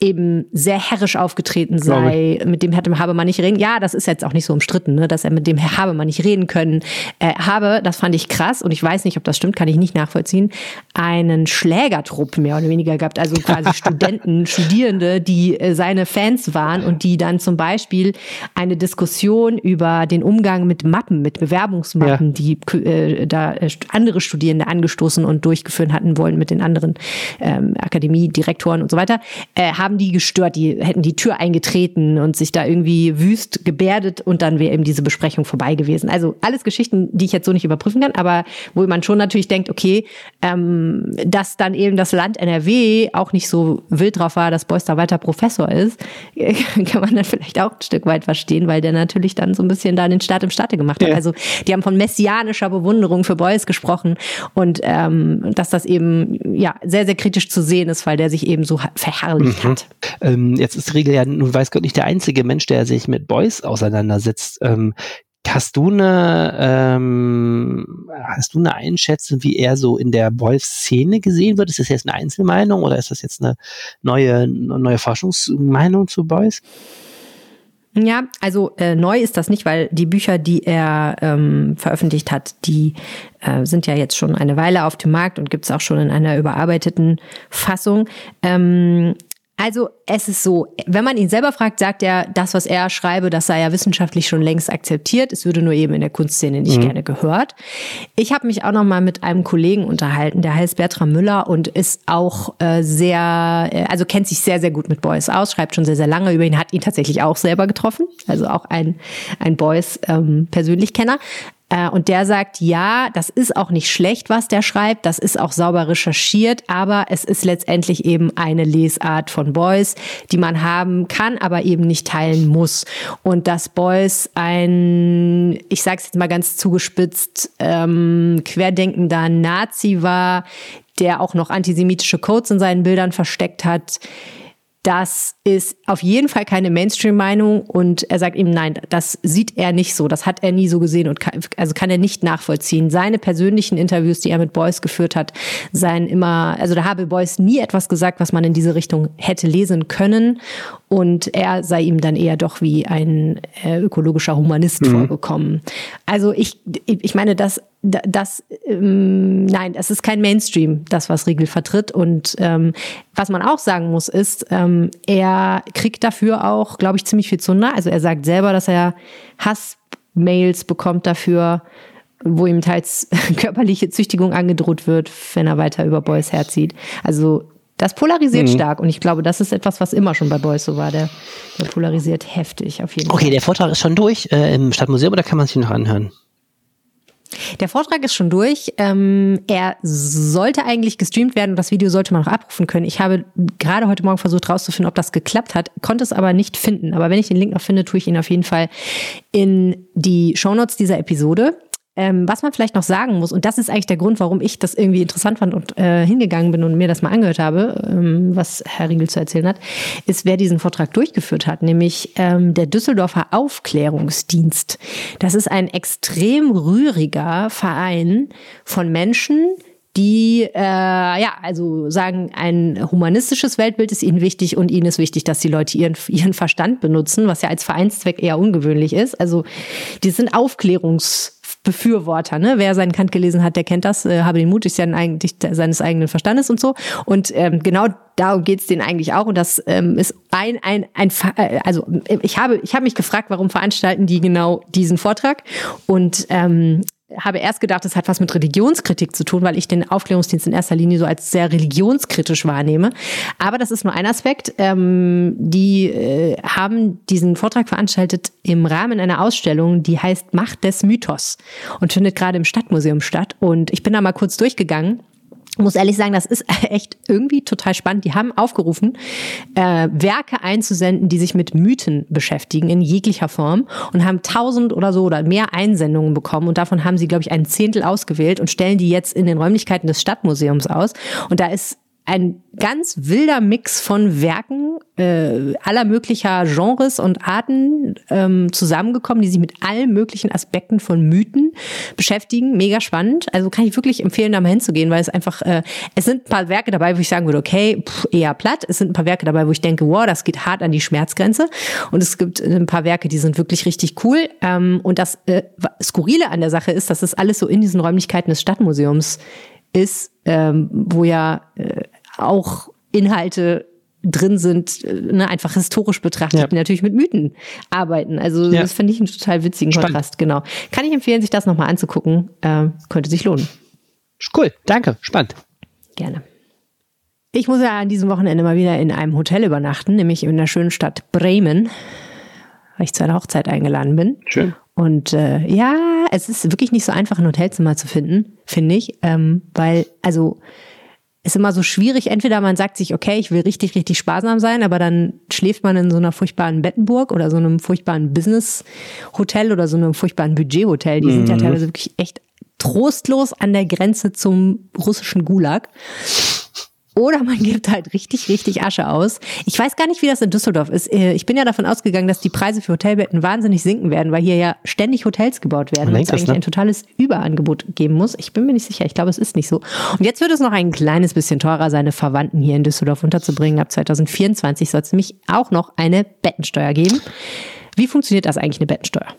eben sehr herrisch aufgetreten sei, mit dem hätte Habemann nicht reden. Ja, das ist jetzt auch nicht so umstritten, ne, dass er mit dem Herr Habemann nicht reden können äh, habe. Das fand ich krass und ich weiß nicht, ob das stimmt, kann ich nicht nachvollziehen. Einen Schlägertrupp mehr oder weniger gehabt, also quasi Studenten, Studierende, die äh, seine Fans waren und die dann zum Beispiel eine Diskussion über den Umgang mit Mappen, mit Bewerbungsmappen, ja. die äh, da äh, andere Studierende angestoßen und durchgeführt hatten wollen mit den anderen ähm, Akademiedirektoren und so weiter, äh, haben die gestört, die hätten die Tür eingetreten und sich da irgendwie wüst gebärdet und dann wäre eben diese Besprechung vorbei gewesen. Also alles Geschichten, die ich jetzt so nicht überprüfen kann, aber wo man schon natürlich denkt, okay, ähm, dass dann eben das Land NRW auch nicht so wild drauf war, dass Beuys da weiter Professor ist, kann man dann vielleicht auch ein Stück weit verstehen, weil der natürlich dann so ein bisschen da den Staat im Staate gemacht hat. Ja. Also die haben von messianischer Bewunderung für Beuys gesprochen und ähm, dass das eben ja sehr, sehr kritisch zu sehen ist, weil der sich eben so verherrlicht mhm. hat hat. Ähm, jetzt ist Riegel ja nun weiß Gott nicht der einzige Mensch, der sich mit Boys auseinandersetzt. Ähm, hast du eine ähm, hast du eine Einschätzung, wie er so in der Boys-Szene gesehen wird? Ist das jetzt eine Einzelmeinung oder ist das jetzt eine neue neue Forschungsmeinung zu Boys? Ja, also äh, neu ist das nicht, weil die Bücher, die er ähm, veröffentlicht hat, die äh, sind ja jetzt schon eine Weile auf dem Markt und gibt es auch schon in einer überarbeiteten Fassung. Ähm, also es ist so, wenn man ihn selber fragt, sagt er, das, was er schreibe, das sei ja wissenschaftlich schon längst akzeptiert. Es würde nur eben in der Kunstszene nicht mhm. gerne gehört. Ich habe mich auch noch mal mit einem Kollegen unterhalten, der heißt Bertram Müller und ist auch äh, sehr, äh, also kennt sich sehr, sehr gut mit Beuys aus, schreibt schon sehr, sehr lange über ihn, hat ihn tatsächlich auch selber getroffen, also auch ein, ein Beuys ähm. Äh, und der sagt, ja, das ist auch nicht schlecht, was der schreibt, das ist auch sauber recherchiert, aber es ist letztendlich eben eine Lesart von Beuys, die man haben kann, aber eben nicht teilen muss. Und dass Beuys ein, ich sage es jetzt mal ganz zugespitzt, ähm, querdenkender Nazi war, der auch noch antisemitische Codes in seinen Bildern versteckt hat, das ist auf jeden Fall keine Mainstream-Meinung und er sagt ihm, nein, das sieht er nicht so, das hat er nie so gesehen und kann, also kann er nicht nachvollziehen. Seine persönlichen Interviews, die er mit Beuys geführt hat, seien immer, also da habe Beuys nie etwas gesagt, was man in diese Richtung hätte lesen können und er sei ihm dann eher doch wie ein äh, ökologischer Humanist mhm. vorgekommen. Also ich, ich meine, das, das, ähm, nein, es ist kein Mainstream, das, was Riegel vertritt. Und ähm, was man auch sagen muss, ist, ähm, er kriegt dafür auch, glaube ich, ziemlich viel Zunder. Also er sagt selber, dass er Hassmails bekommt dafür, wo ihm teils körperliche Züchtigung angedroht wird, wenn er weiter über Boys herzieht. Also das polarisiert mhm. stark und ich glaube, das ist etwas, was immer schon bei Boys so war. Der, der polarisiert heftig auf jeden okay, Fall. Okay, der Vortrag ist schon durch äh, im Stadtmuseum oder kann man sich noch anhören? Der Vortrag ist schon durch. Ähm, er sollte eigentlich gestreamt werden und das Video sollte man noch abrufen können. Ich habe gerade heute Morgen versucht herauszufinden, ob das geklappt hat, konnte es aber nicht finden. Aber wenn ich den Link noch finde, tue ich ihn auf jeden Fall in die Shownotes dieser Episode. Ähm, was man vielleicht noch sagen muss, und das ist eigentlich der Grund, warum ich das irgendwie interessant fand und äh, hingegangen bin und mir das mal angehört habe, ähm, was Herr Riegel zu erzählen hat, ist, wer diesen Vortrag durchgeführt hat, nämlich ähm, der Düsseldorfer Aufklärungsdienst. Das ist ein extrem rühriger Verein von Menschen, die äh, ja also sagen, ein humanistisches Weltbild ist ihnen wichtig und ihnen ist wichtig, dass die Leute ihren ihren Verstand benutzen, was ja als Vereinszweck eher ungewöhnlich ist. Also die sind Aufklärungs Befürworter. Ne? Wer seinen Kant gelesen hat, der kennt das, äh, habe den Mut, ist ja eigentlich seines eigenen Verstandes und so. Und ähm, genau darum geht's denen eigentlich auch. Und das ähm, ist ein, ein, ein, äh, also ich habe, ich habe mich gefragt, warum veranstalten die genau diesen Vortrag? Und ähm, habe erst gedacht, es hat was mit Religionskritik zu tun, weil ich den Aufklärungsdienst in erster Linie so als sehr religionskritisch wahrnehme. Aber das ist nur ein Aspekt. Ähm, die äh, haben diesen Vortrag veranstaltet im Rahmen einer Ausstellung, die heißt Macht des Mythos und findet gerade im Stadtmuseum statt. Und ich bin da mal kurz durchgegangen muss ehrlich sagen, das ist echt irgendwie total spannend. Die haben aufgerufen, äh, Werke einzusenden, die sich mit Mythen beschäftigen in jeglicher Form und haben tausend oder so oder mehr Einsendungen bekommen und davon haben sie, glaube ich, ein Zehntel ausgewählt und stellen die jetzt in den Räumlichkeiten des Stadtmuseums aus. Und da ist ein ganz wilder Mix von Werken äh, aller möglicher Genres und Arten ähm, zusammengekommen, die sich mit allen möglichen Aspekten von Mythen beschäftigen. Mega spannend. Also kann ich wirklich empfehlen, da mal hinzugehen, weil es einfach, äh, es sind ein paar Werke dabei, wo ich sagen würde, okay, pff, eher platt. Es sind ein paar Werke dabei, wo ich denke, wow, das geht hart an die Schmerzgrenze. Und es gibt ein paar Werke, die sind wirklich richtig cool. Ähm, und das äh, Skurrile an der Sache ist, dass es alles so in diesen Räumlichkeiten des Stadtmuseums ist, ähm, wo ja äh, auch Inhalte drin sind, äh, ne, einfach historisch betrachtet, ja. die natürlich mit Mythen arbeiten. Also ja. das finde ich einen total witzigen Spannend. Kontrast, genau. Kann ich empfehlen, sich das nochmal anzugucken. Äh, könnte sich lohnen. Cool, danke, spannend. Gerne. Ich muss ja an diesem Wochenende mal wieder in einem Hotel übernachten, nämlich in der schönen Stadt Bremen, weil ich zu einer Hochzeit eingeladen bin. Schön. Und äh, ja, es ist wirklich nicht so einfach, ein Hotelzimmer zu finden, finde ich, ähm, weil, also ist immer so schwierig. Entweder man sagt sich, okay, ich will richtig, richtig sparsam sein, aber dann schläft man in so einer furchtbaren Bettenburg oder so einem furchtbaren Business-Hotel oder so einem furchtbaren Budget-Hotel. Die mhm. sind ja mhm. teilweise wirklich echt trostlos an der Grenze zum russischen Gulag. Oder man gibt halt richtig, richtig Asche aus. Ich weiß gar nicht, wie das in Düsseldorf ist. Äh, ich bin ja davon ausgegangen, dass die Preise für Hotelbetten wahnsinnig sinken werden, weil hier ja ständig Hotels gebaut werden und es eigentlich ne? ein totales Überangebot geben muss. Ich bin mir nicht sicher. Ich glaube, es ist nicht so. Und jetzt wird es noch ein kleines bisschen teurer, seine Verwandten hier in Düsseldorf unterzubringen. Ab 2024 soll es nämlich auch noch eine Bettensteuer geben. Wie funktioniert das eigentlich, eine Bettensteuer?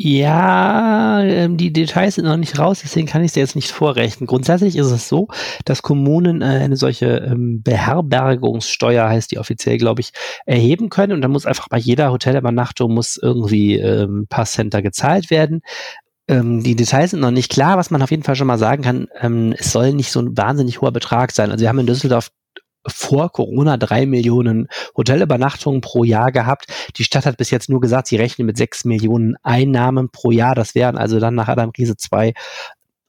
Ja, ähm, die Details sind noch nicht raus, deswegen kann ich dir jetzt nicht vorrechnen. Grundsätzlich ist es so, dass Kommunen äh, eine solche ähm, Beherbergungssteuer, heißt die offiziell, glaube ich, erheben können und dann muss einfach bei jeder Hotelübernachtung muss irgendwie ähm, ein paar Center gezahlt werden. die Details sind noch nicht klar. Was man auf jeden Fall schon mal sagen kann, es soll nicht so ein wahnsinnig hoher Betrag sein. Also wir haben in Düsseldorf vor Corona drei Millionen Hotelübernachtungen pro Jahr gehabt. Die Stadt hat bis jetzt nur gesagt, sie rechnen mit sechs Millionen Einnahmen pro Jahr. Das wären also dann nach Adam Riese zwei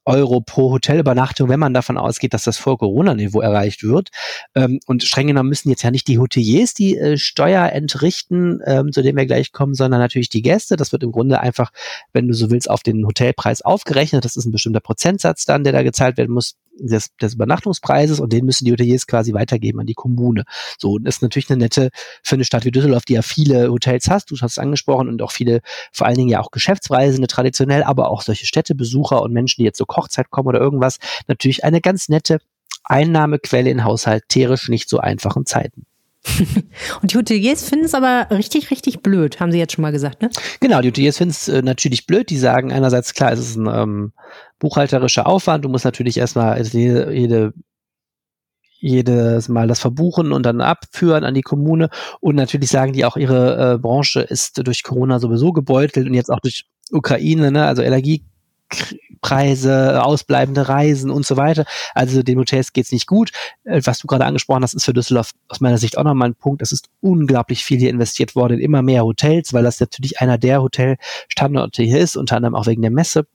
Euro pro Hotelübernachtung, wenn man davon ausgeht, dass das vor Corona-Niveau erreicht wird. Ähm, und streng genommen müssen jetzt ja nicht die Hoteliers die äh, Steuer entrichten, ähm, zu dem wir gleich kommen, sondern natürlich die Gäste. Das wird im Grunde einfach, wenn du so willst, auf den Hotelpreis aufgerechnet. Das ist ein bestimmter Prozentsatz dann, der da gezahlt werden muss des, des Übernachtungspreises und den müssen die Hoteliers quasi weitergeben an die Kommune. So, und das ist natürlich eine nette für eine Stadt wie Düsseldorf, die ja viele Hotels hast, du hast es angesprochen, und auch viele, vor allen Dingen ja auch Geschäftsreisende traditionell, aber auch solche Städtebesucher und Menschen, die jetzt zur Kochzeit kommen oder irgendwas, natürlich eine ganz nette Einnahmequelle in haushalterisch nicht so einfachen Zeiten. Und die Hoteliers finden es aber richtig, richtig blöd, haben sie jetzt schon mal gesagt, ne? Genau, die Hoteliers finden es äh, natürlich blöd. Die sagen einerseits, klar, es ist ein ähm, buchhalterischer Aufwand. Du musst natürlich erstmal also jede, jede jedes Mal das verbuchen und dann abführen an die Kommune. Und natürlich sagen die auch, ihre äh, Branche ist durch Corona sowieso gebeutelt und jetzt auch durch Ukraine, ne? also Energie Preise, ausbleibende Reisen und so weiter. Also den Hotels geht's nicht gut. Äh, was du gerade angesprochen hast, ist für Düsseldorf aus meiner Sicht auch nochmal ein Punkt. Es ist unglaublich viel hier investiert worden in immer mehr Hotels, weil das natürlich einer der Hotelstandorte hier ist, unter anderem auch wegen der Messe.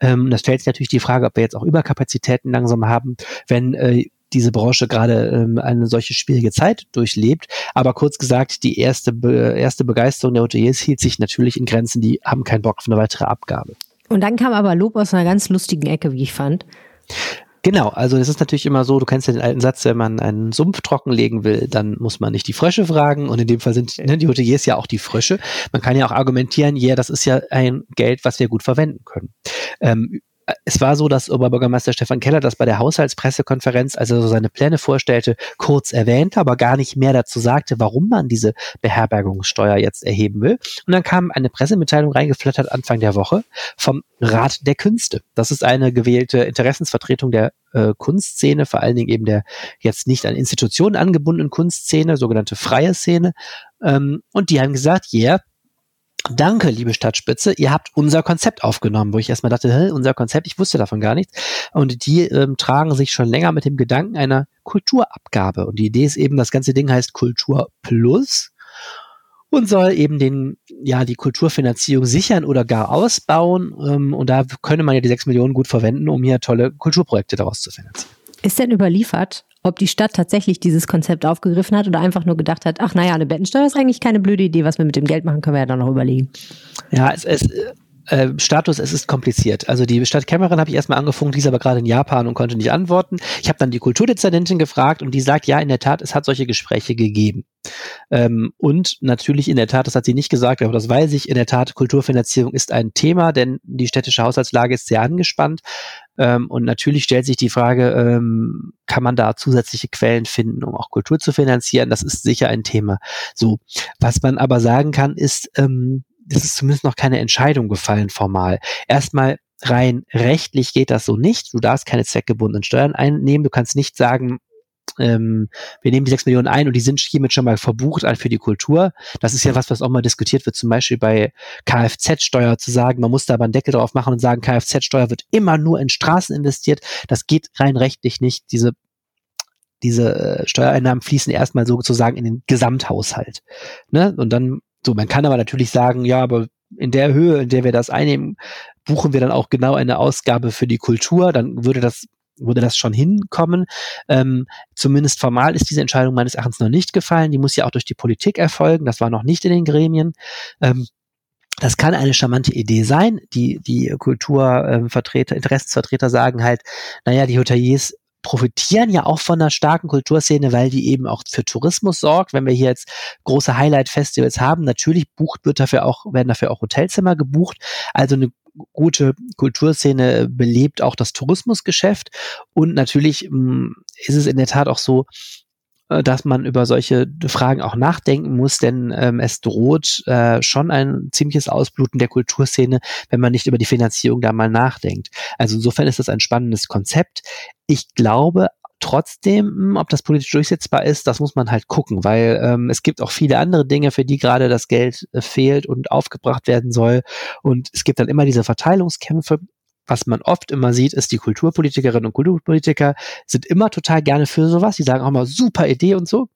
Ähm, das stellt sich natürlich die Frage, ob wir jetzt auch Überkapazitäten langsam haben, wenn äh, diese Branche gerade ähm, eine solche schwierige Zeit durchlebt. Aber kurz gesagt, die erste, Be erste Begeisterung der Hoteliers hielt sich natürlich in Grenzen, die haben keinen Bock auf eine weitere Abgabe. Und dann kam aber Lob aus einer ganz lustigen Ecke, wie ich fand. Genau, also es ist natürlich immer so, du kennst ja den alten Satz, wenn man einen Sumpf trockenlegen will, dann muss man nicht die Frösche fragen und in dem Fall sind ne, die Hoteliers ja auch die Frösche. Man kann ja auch argumentieren, ja, das ist ja ein Geld, was wir gut verwenden können. Ähm, es war so, dass Oberbürgermeister Stefan Keller das bei der Haushaltspressekonferenz, als er so seine Pläne vorstellte, kurz erwähnte, aber gar nicht mehr dazu sagte, warum man diese Beherbergungssteuer jetzt erheben will. Und dann kam eine Pressemitteilung reingeflattert Anfang der Woche vom Rat der Künste. Das ist eine gewählte Interessensvertretung der äh, Kunstszene, vor allen Dingen eben der jetzt nicht an Institutionen angebundenen Kunstszene, sogenannte freie Szene. Ähm, und die haben gesagt, ja, yeah, Danke, liebe Stadtspitze. Ihr habt unser Konzept aufgenommen, wo ich erstmal dachte, Hä, unser Konzept, ich wusste davon gar nichts. Und die ähm, tragen sich schon länger mit dem Gedanken einer Kulturabgabe. Und die Idee ist eben, das ganze Ding heißt Kultur Plus und soll eben den, ja, die Kulturfinanzierung sichern oder gar ausbauen. Ähm, und da könne man ja die sechs Millionen gut verwenden, um hier tolle Kulturprojekte daraus zu finanzieren. Ist denn überliefert, ob die Stadt tatsächlich dieses Konzept aufgegriffen hat oder einfach nur gedacht hat, ach naja, eine Bettensteuer ist eigentlich keine blöde Idee, was wir mit dem Geld machen, können wir ja dann noch überlegen. Ja, es, es äh, Status, es ist kompliziert. Also die Stadt Cameron habe ich erstmal angefangen, die ist aber gerade in Japan und konnte nicht antworten. Ich habe dann die Kulturdezernentin gefragt und die sagt, ja, in der Tat, es hat solche Gespräche gegeben. Ähm, und natürlich in der Tat, das hat sie nicht gesagt, aber das weiß ich, in der Tat, Kulturfinanzierung ist ein Thema, denn die städtische Haushaltslage ist sehr angespannt. Ähm, und natürlich stellt sich die Frage, ähm, kann man da zusätzliche Quellen finden, um auch Kultur zu finanzieren? Das ist sicher ein Thema. So, was man aber sagen kann, ist, ähm, das ist zumindest noch keine Entscheidung gefallen formal. Erstmal rein rechtlich geht das so nicht. Du darfst keine zweckgebundenen Steuern einnehmen. Du kannst nicht sagen, ähm, wir nehmen die sechs Millionen ein und die sind hiermit schon mal verbucht für die Kultur. Das ist ja was, was auch mal diskutiert wird, zum Beispiel bei Kfz-Steuer zu sagen, man muss da aber einen Deckel drauf machen und sagen, Kfz-Steuer wird immer nur in Straßen investiert. Das geht rein rechtlich nicht. Diese diese äh, Steuereinnahmen fließen erstmal sozusagen in den Gesamthaushalt. Ne? Und dann so, man kann aber natürlich sagen, ja, aber in der Höhe, in der wir das einnehmen, buchen wir dann auch genau eine Ausgabe für die Kultur, dann würde das würde das schon hinkommen. Ähm, zumindest formal ist diese Entscheidung meines Erachtens noch nicht gefallen. Die muss ja auch durch die Politik erfolgen. Das war noch nicht in den Gremien. Ähm, das kann eine charmante Idee sein. Die, die Kulturvertreter, Interessensvertreter sagen halt, naja, die Hoteliers profitieren ja auch von einer starken Kulturszene, weil die eben auch für Tourismus sorgt. Wenn wir hier jetzt große Highlight-Festivals haben, natürlich bucht wird dafür auch, werden dafür auch Hotelzimmer gebucht. Also eine gute Kulturszene belebt auch das Tourismusgeschäft. Und natürlich mh, mm, ist es in der Tat auch so, dass man über solche Fragen auch nachdenken muss, denn ähm, es droht äh, schon ein ziemliches Ausbluten der Kulturszene, wenn man nicht über die Finanzierung da mal nachdenkt. Also insofern ist das ein spannendes Konzept. Ich glaube trotzdem, hm, ob das politisch durchsetzbar ist, das muss man halt gucken, weil ähm, es gibt auch viele andere Dinge, für die gerade das Geld äh, fehlt und aufgebracht werden soll. Und es gibt dann immer diese Verteilungskämpfe was man oft immer sieht, ist, die Kulturpolitikerinnen und Kulturpolitiker sind immer total gerne für sowas. Die sagen auch mal super Idee und so.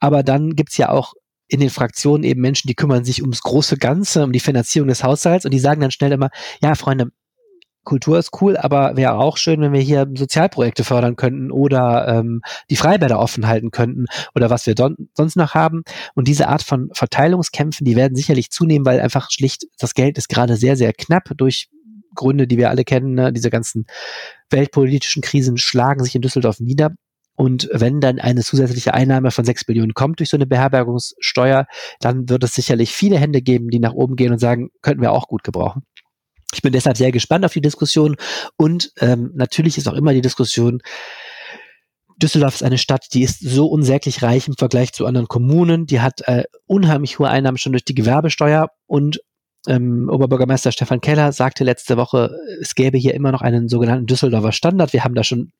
Aber dann gibt's ja auch in den Fraktionen eben Menschen, die kümmern sich ums große Ganze, um die Finanzierung des Haushalts und die sagen dann schnell immer, ja, Freunde, Kultur ist cool, aber wäre auch schön, wenn wir hier Sozialprojekte fördern könnten oder ähm, die Freibäder offen halten könnten oder was wir sonst noch haben. Und diese Art von Verteilungskämpfen, die werden sicherlich zunehmen, weil einfach schlicht das Geld ist gerade sehr, sehr knapp durch Gründe, die wir alle kennen, ne? diese ganzen weltpolitischen Krisen schlagen sich in Düsseldorf nieder. Und wenn dann eine zusätzliche Einnahme von sechs Billionen kommt durch so eine Beherbergungssteuer, dann wird es sicherlich viele Hände geben, die nach oben gehen und sagen, könnten wir auch gut gebrauchen. Ich bin deshalb sehr gespannt auf die Diskussion und ähm, natürlich ist auch immer die Diskussion, Düsseldorf ist eine Stadt, die ist so unsäglich reich im Vergleich zu anderen Kommunen. Die hat äh, unheimlich hohe Einnahmen schon durch die Gewerbesteuer und ähm, Oberbürgermeister Stefan Keller sagte letzte Woche, es gäbe hier immer noch einen sogenannten Düsseldorfer Standard. Wir haben da schon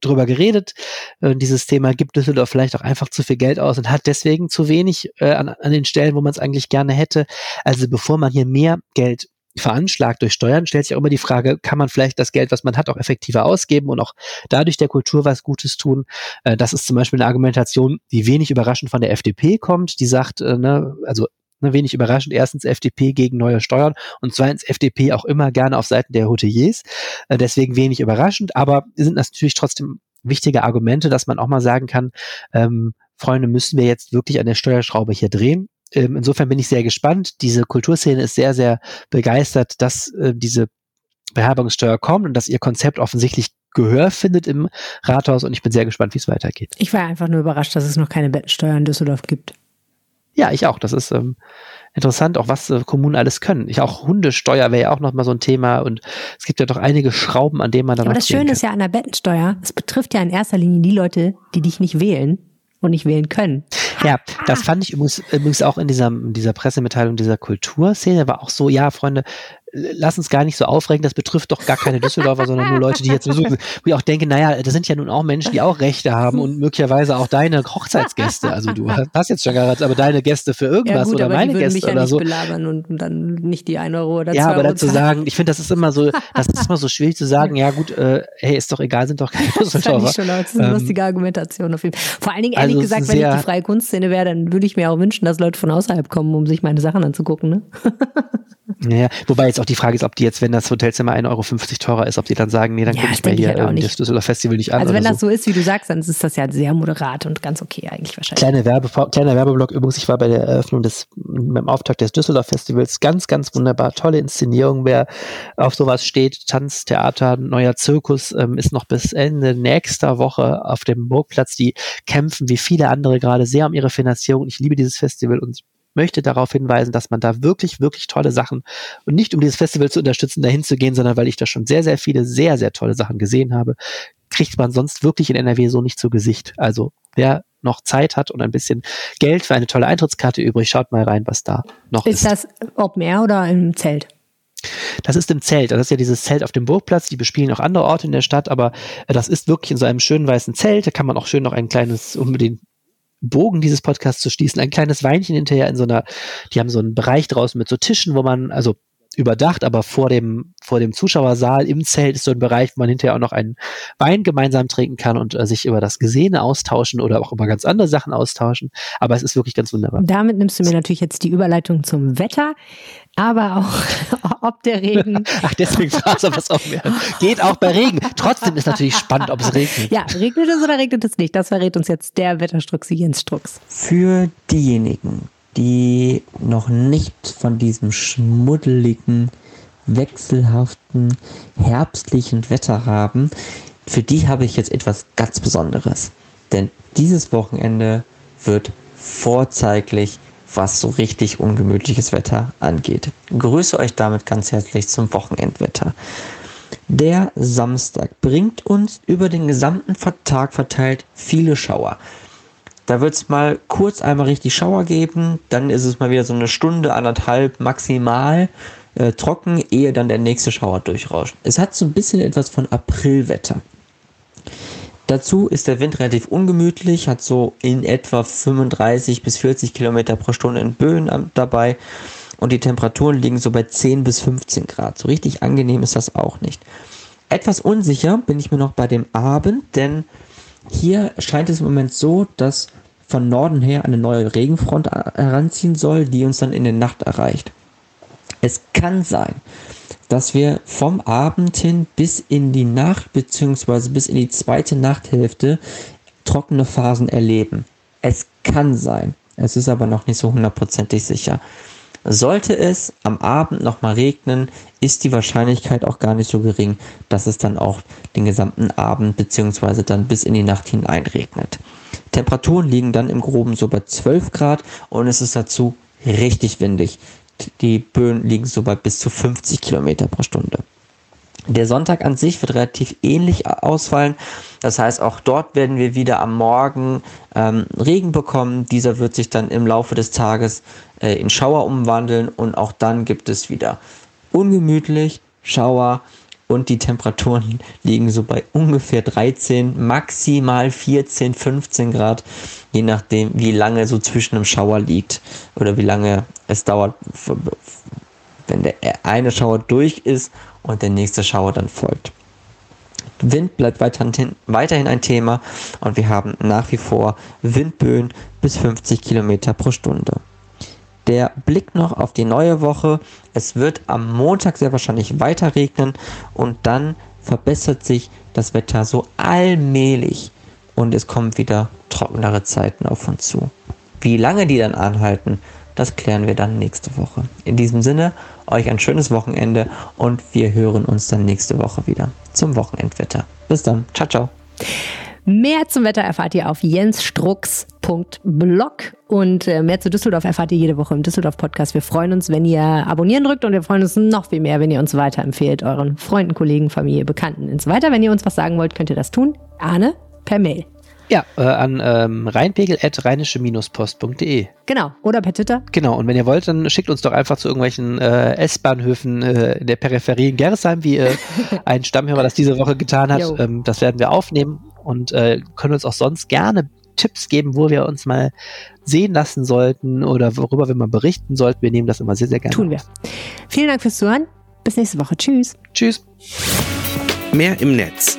drüber geredet. Äh, dieses Thema gibt Düsseldorf vielleicht auch einfach zu viel Geld aus und hat deswegen zu wenig äh, an, an den Stellen, wo man es eigentlich gerne hätte. Also bevor man hier mehr Geld veranschlagt durch Steuern, stellt sich auch immer die Frage, kann man vielleicht das Geld, was man hat, auch effektiver ausgeben und auch dadurch der Kultur was Gutes tun? Äh, das ist zum Beispiel eine Argumentation, die wenig überraschend von der FDP kommt, die sagt, äh, ne, also Ne, wenig überraschend, erstens FDP gegen neue Steuern und zweitens FDP auch immer gerne auf Seiten der Hoteliers. Äh, deswegen wenig überraschend, aber sind natürlich trotzdem wichtige Argumente, dass man auch mal sagen kann, ähm, Freunde, müssen wir jetzt wirklich an der Steuerschraube hier drehen? Ähm, insofern bin ich sehr gespannt. Diese Kulturszene ist sehr, sehr begeistert, dass äh, diese Beherbergungssteuer kommt und dass ihr Konzept offensichtlich Gehör findet im Rathaus und ich bin sehr gespannt, wie es weitergeht. Ich war einfach nur überrascht, dass es noch keine Bettensteuer in Düsseldorf gibt. Ja, ich auch. Das ist ähm, interessant, auch was äh, Kommunen alles können. Ich auch Hundesteuer wäre ja auch nochmal so ein Thema und es gibt ja doch einige Schrauben, an denen man dann. Aber das Schöne ist ja an der Bettensteuer, es betrifft ja in erster Linie die Leute, die dich nicht wählen und nicht wählen können. Ja, das fand ich übrigens, übrigens auch in dieser, in dieser Pressemitteilung dieser Kulturszene, war auch so, ja, Freunde, lass uns gar nicht so aufregen, das betrifft doch gar keine Düsseldorfer, sondern nur Leute, die jetzt besuchen. Wo ich auch denke, naja, das sind ja nun auch Menschen, die auch Rechte haben und möglicherweise auch deine Hochzeitsgäste. Also du hast jetzt schon geheiratet, aber deine Gäste für irgendwas ja, gut, oder meine Gäste mich ja oder nicht so. belabern und dann nicht die ein Euro oder Ja, zwei aber dazu sagen, ich finde, das ist immer so, das ist immer so schwierig zu sagen, ja gut, äh, hey, ist doch egal, sind doch keine Düsseldorfer. Das, schon, das ist eine ähm, lustige Argumentation auf jeden Fall. Vor allen Dingen, ehrlich also gesagt, wenn ich die freie Kunstszene wäre, dann würde ich mir auch wünschen, dass Leute von außerhalb kommen, um sich meine Sachen anzugucken. Ne? Ja, wobei jetzt auch die Frage ist, ob die jetzt, wenn das Hotelzimmer 1,50 Euro teurer ist, ob die dann sagen, nee, dann ja, gucke ich mir hier halt ähm, das Düsseldorf Festival nicht an. Also wenn das so. so ist, wie du sagst, dann ist das ja sehr moderat und ganz okay eigentlich wahrscheinlich. Kleine Werbe, kleiner Werbeblock übrigens, ich war bei der Eröffnung des, beim Auftakt des Düsseldorf Festivals, ganz, ganz wunderbar, tolle Inszenierung, wer auf sowas steht, Tanz, Theater, neuer Zirkus, ähm, ist noch bis Ende nächster Woche auf dem Burgplatz, die kämpfen wie viele andere gerade sehr um ihre Finanzierung. Ich liebe dieses Festival und möchte darauf hinweisen, dass man da wirklich, wirklich tolle Sachen und nicht um dieses Festival zu unterstützen, dahin zu gehen, sondern weil ich da schon sehr, sehr viele, sehr, sehr tolle Sachen gesehen habe, kriegt man sonst wirklich in NRW so nicht zu Gesicht. Also wer noch Zeit hat und ein bisschen Geld für eine tolle Eintrittskarte übrig, schaut mal rein, was da noch ist. Ist das Open Air oder im Zelt? Das ist im Zelt. Das ist ja dieses Zelt auf dem Burgplatz. Die bespielen auch andere Orte in der Stadt, aber das ist wirklich in so einem schönen weißen Zelt. Da kann man auch schön noch ein kleines, um den Bogen dieses Podcasts zu schließen, ein kleines Weinchen hinterher in so einer, die haben so einen Bereich draußen mit so Tischen, wo man, also überdacht, aber vor dem, vor dem Zuschauersaal im Zelt ist so ein Bereich, wo man hinterher auch noch einen Wein gemeinsam trinken kann und äh, sich über das Gesehene austauschen oder auch über ganz andere Sachen austauschen. Aber es ist wirklich ganz wunderbar. Damit nimmst du mir natürlich jetzt die Überleitung zum Wetter, aber auch ob der Regen. Ach, deswegen fragst du was auf mir. Geht auch bei Regen. Trotzdem ist natürlich spannend, ob es regnet. Ja, regnet es oder regnet es nicht? Das verrät uns jetzt der Wetterstruxi Jens Strux. Für diejenigen, die noch nicht von diesem schmuddeligen, wechselhaften, herbstlichen Wetter haben, für die habe ich jetzt etwas ganz Besonderes. Denn dieses Wochenende wird vorzeiglich, was so richtig ungemütliches Wetter angeht. Grüße euch damit ganz herzlich zum Wochenendwetter. Der Samstag bringt uns über den gesamten Tag verteilt viele Schauer. Da wird es mal kurz einmal richtig Schauer geben, dann ist es mal wieder so eine Stunde, anderthalb maximal äh, trocken, ehe dann der nächste Schauer durchrauscht. Es hat so ein bisschen etwas von Aprilwetter. Dazu ist der Wind relativ ungemütlich, hat so in etwa 35 bis 40 Kilometer pro Stunde in Böen dabei und die Temperaturen liegen so bei 10 bis 15 Grad. So richtig angenehm ist das auch nicht. Etwas unsicher bin ich mir noch bei dem Abend, denn hier scheint es im Moment so, dass von Norden her eine neue Regenfront heranziehen soll, die uns dann in der Nacht erreicht. Es kann sein, dass wir vom Abend hin bis in die Nacht bzw. bis in die zweite Nachthälfte trockene Phasen erleben. Es kann sein. Es ist aber noch nicht so hundertprozentig sicher. Sollte es am Abend nochmal regnen, ist die Wahrscheinlichkeit auch gar nicht so gering, dass es dann auch den gesamten Abend bzw. dann bis in die Nacht hinein regnet. Temperaturen liegen dann im Groben so bei 12 Grad und es ist dazu richtig windig. Die Böen liegen so bei bis zu 50 Kilometer pro Stunde. Der Sonntag an sich wird relativ ähnlich ausfallen. Das heißt, auch dort werden wir wieder am Morgen ähm, Regen bekommen. Dieser wird sich dann im Laufe des Tages äh, in Schauer umwandeln und auch dann gibt es wieder ungemütlich Schauer und die Temperaturen liegen so bei ungefähr 13, maximal 14, 15 Grad, je nachdem, wie lange so zwischen dem Schauer liegt oder wie lange es dauert, wenn der eine Schauer durch ist und der nächste Schauer dann folgt. Wind bleibt weiterhin, weiterhin ein Thema und wir haben nach wie vor Windböen bis 50 Kilometer pro Stunde. Der Blick noch auf die neue Woche. Es wird am Montag sehr wahrscheinlich weiter regnen und dann verbessert sich das Wetter so allmählich und es kommen wieder trockenere Zeiten auf uns zu. Wie lange die dann anhalten, das klären wir dann nächste Woche. In diesem Sinne, euch ein schönes Wochenende und wir hören uns dann nächste Woche wieder zum Wochenendwetter. Bis dann. Ciao, ciao. Mehr zum Wetter erfahrt ihr auf jensstrux.blog und äh, mehr zu Düsseldorf erfahrt ihr jede Woche im Düsseldorf Podcast. Wir freuen uns, wenn ihr abonnieren drückt und wir freuen uns noch viel mehr, wenn ihr uns weiterempfehlt, euren Freunden, Kollegen, Familie, Bekannten so weiter. Wenn ihr uns was sagen wollt, könnt ihr das tun. Arne, per Mail. Ja, äh, an ähm, rheinpegel.rheinische-post.de. Genau, oder per Twitter. Genau, und wenn ihr wollt, dann schickt uns doch einfach zu irgendwelchen äh, S-Bahnhöfen äh, in der Peripherie in Gerresheim, wie äh, ein Stammhörer das diese Woche getan hat. Ähm, das werden wir aufnehmen und äh, können uns auch sonst gerne Tipps geben, wo wir uns mal sehen lassen sollten oder worüber wir mal berichten sollten. Wir nehmen das immer sehr, sehr gerne. Tun wir. Vielen Dank fürs Zuhören. Bis nächste Woche. Tschüss. Tschüss. Mehr im Netz.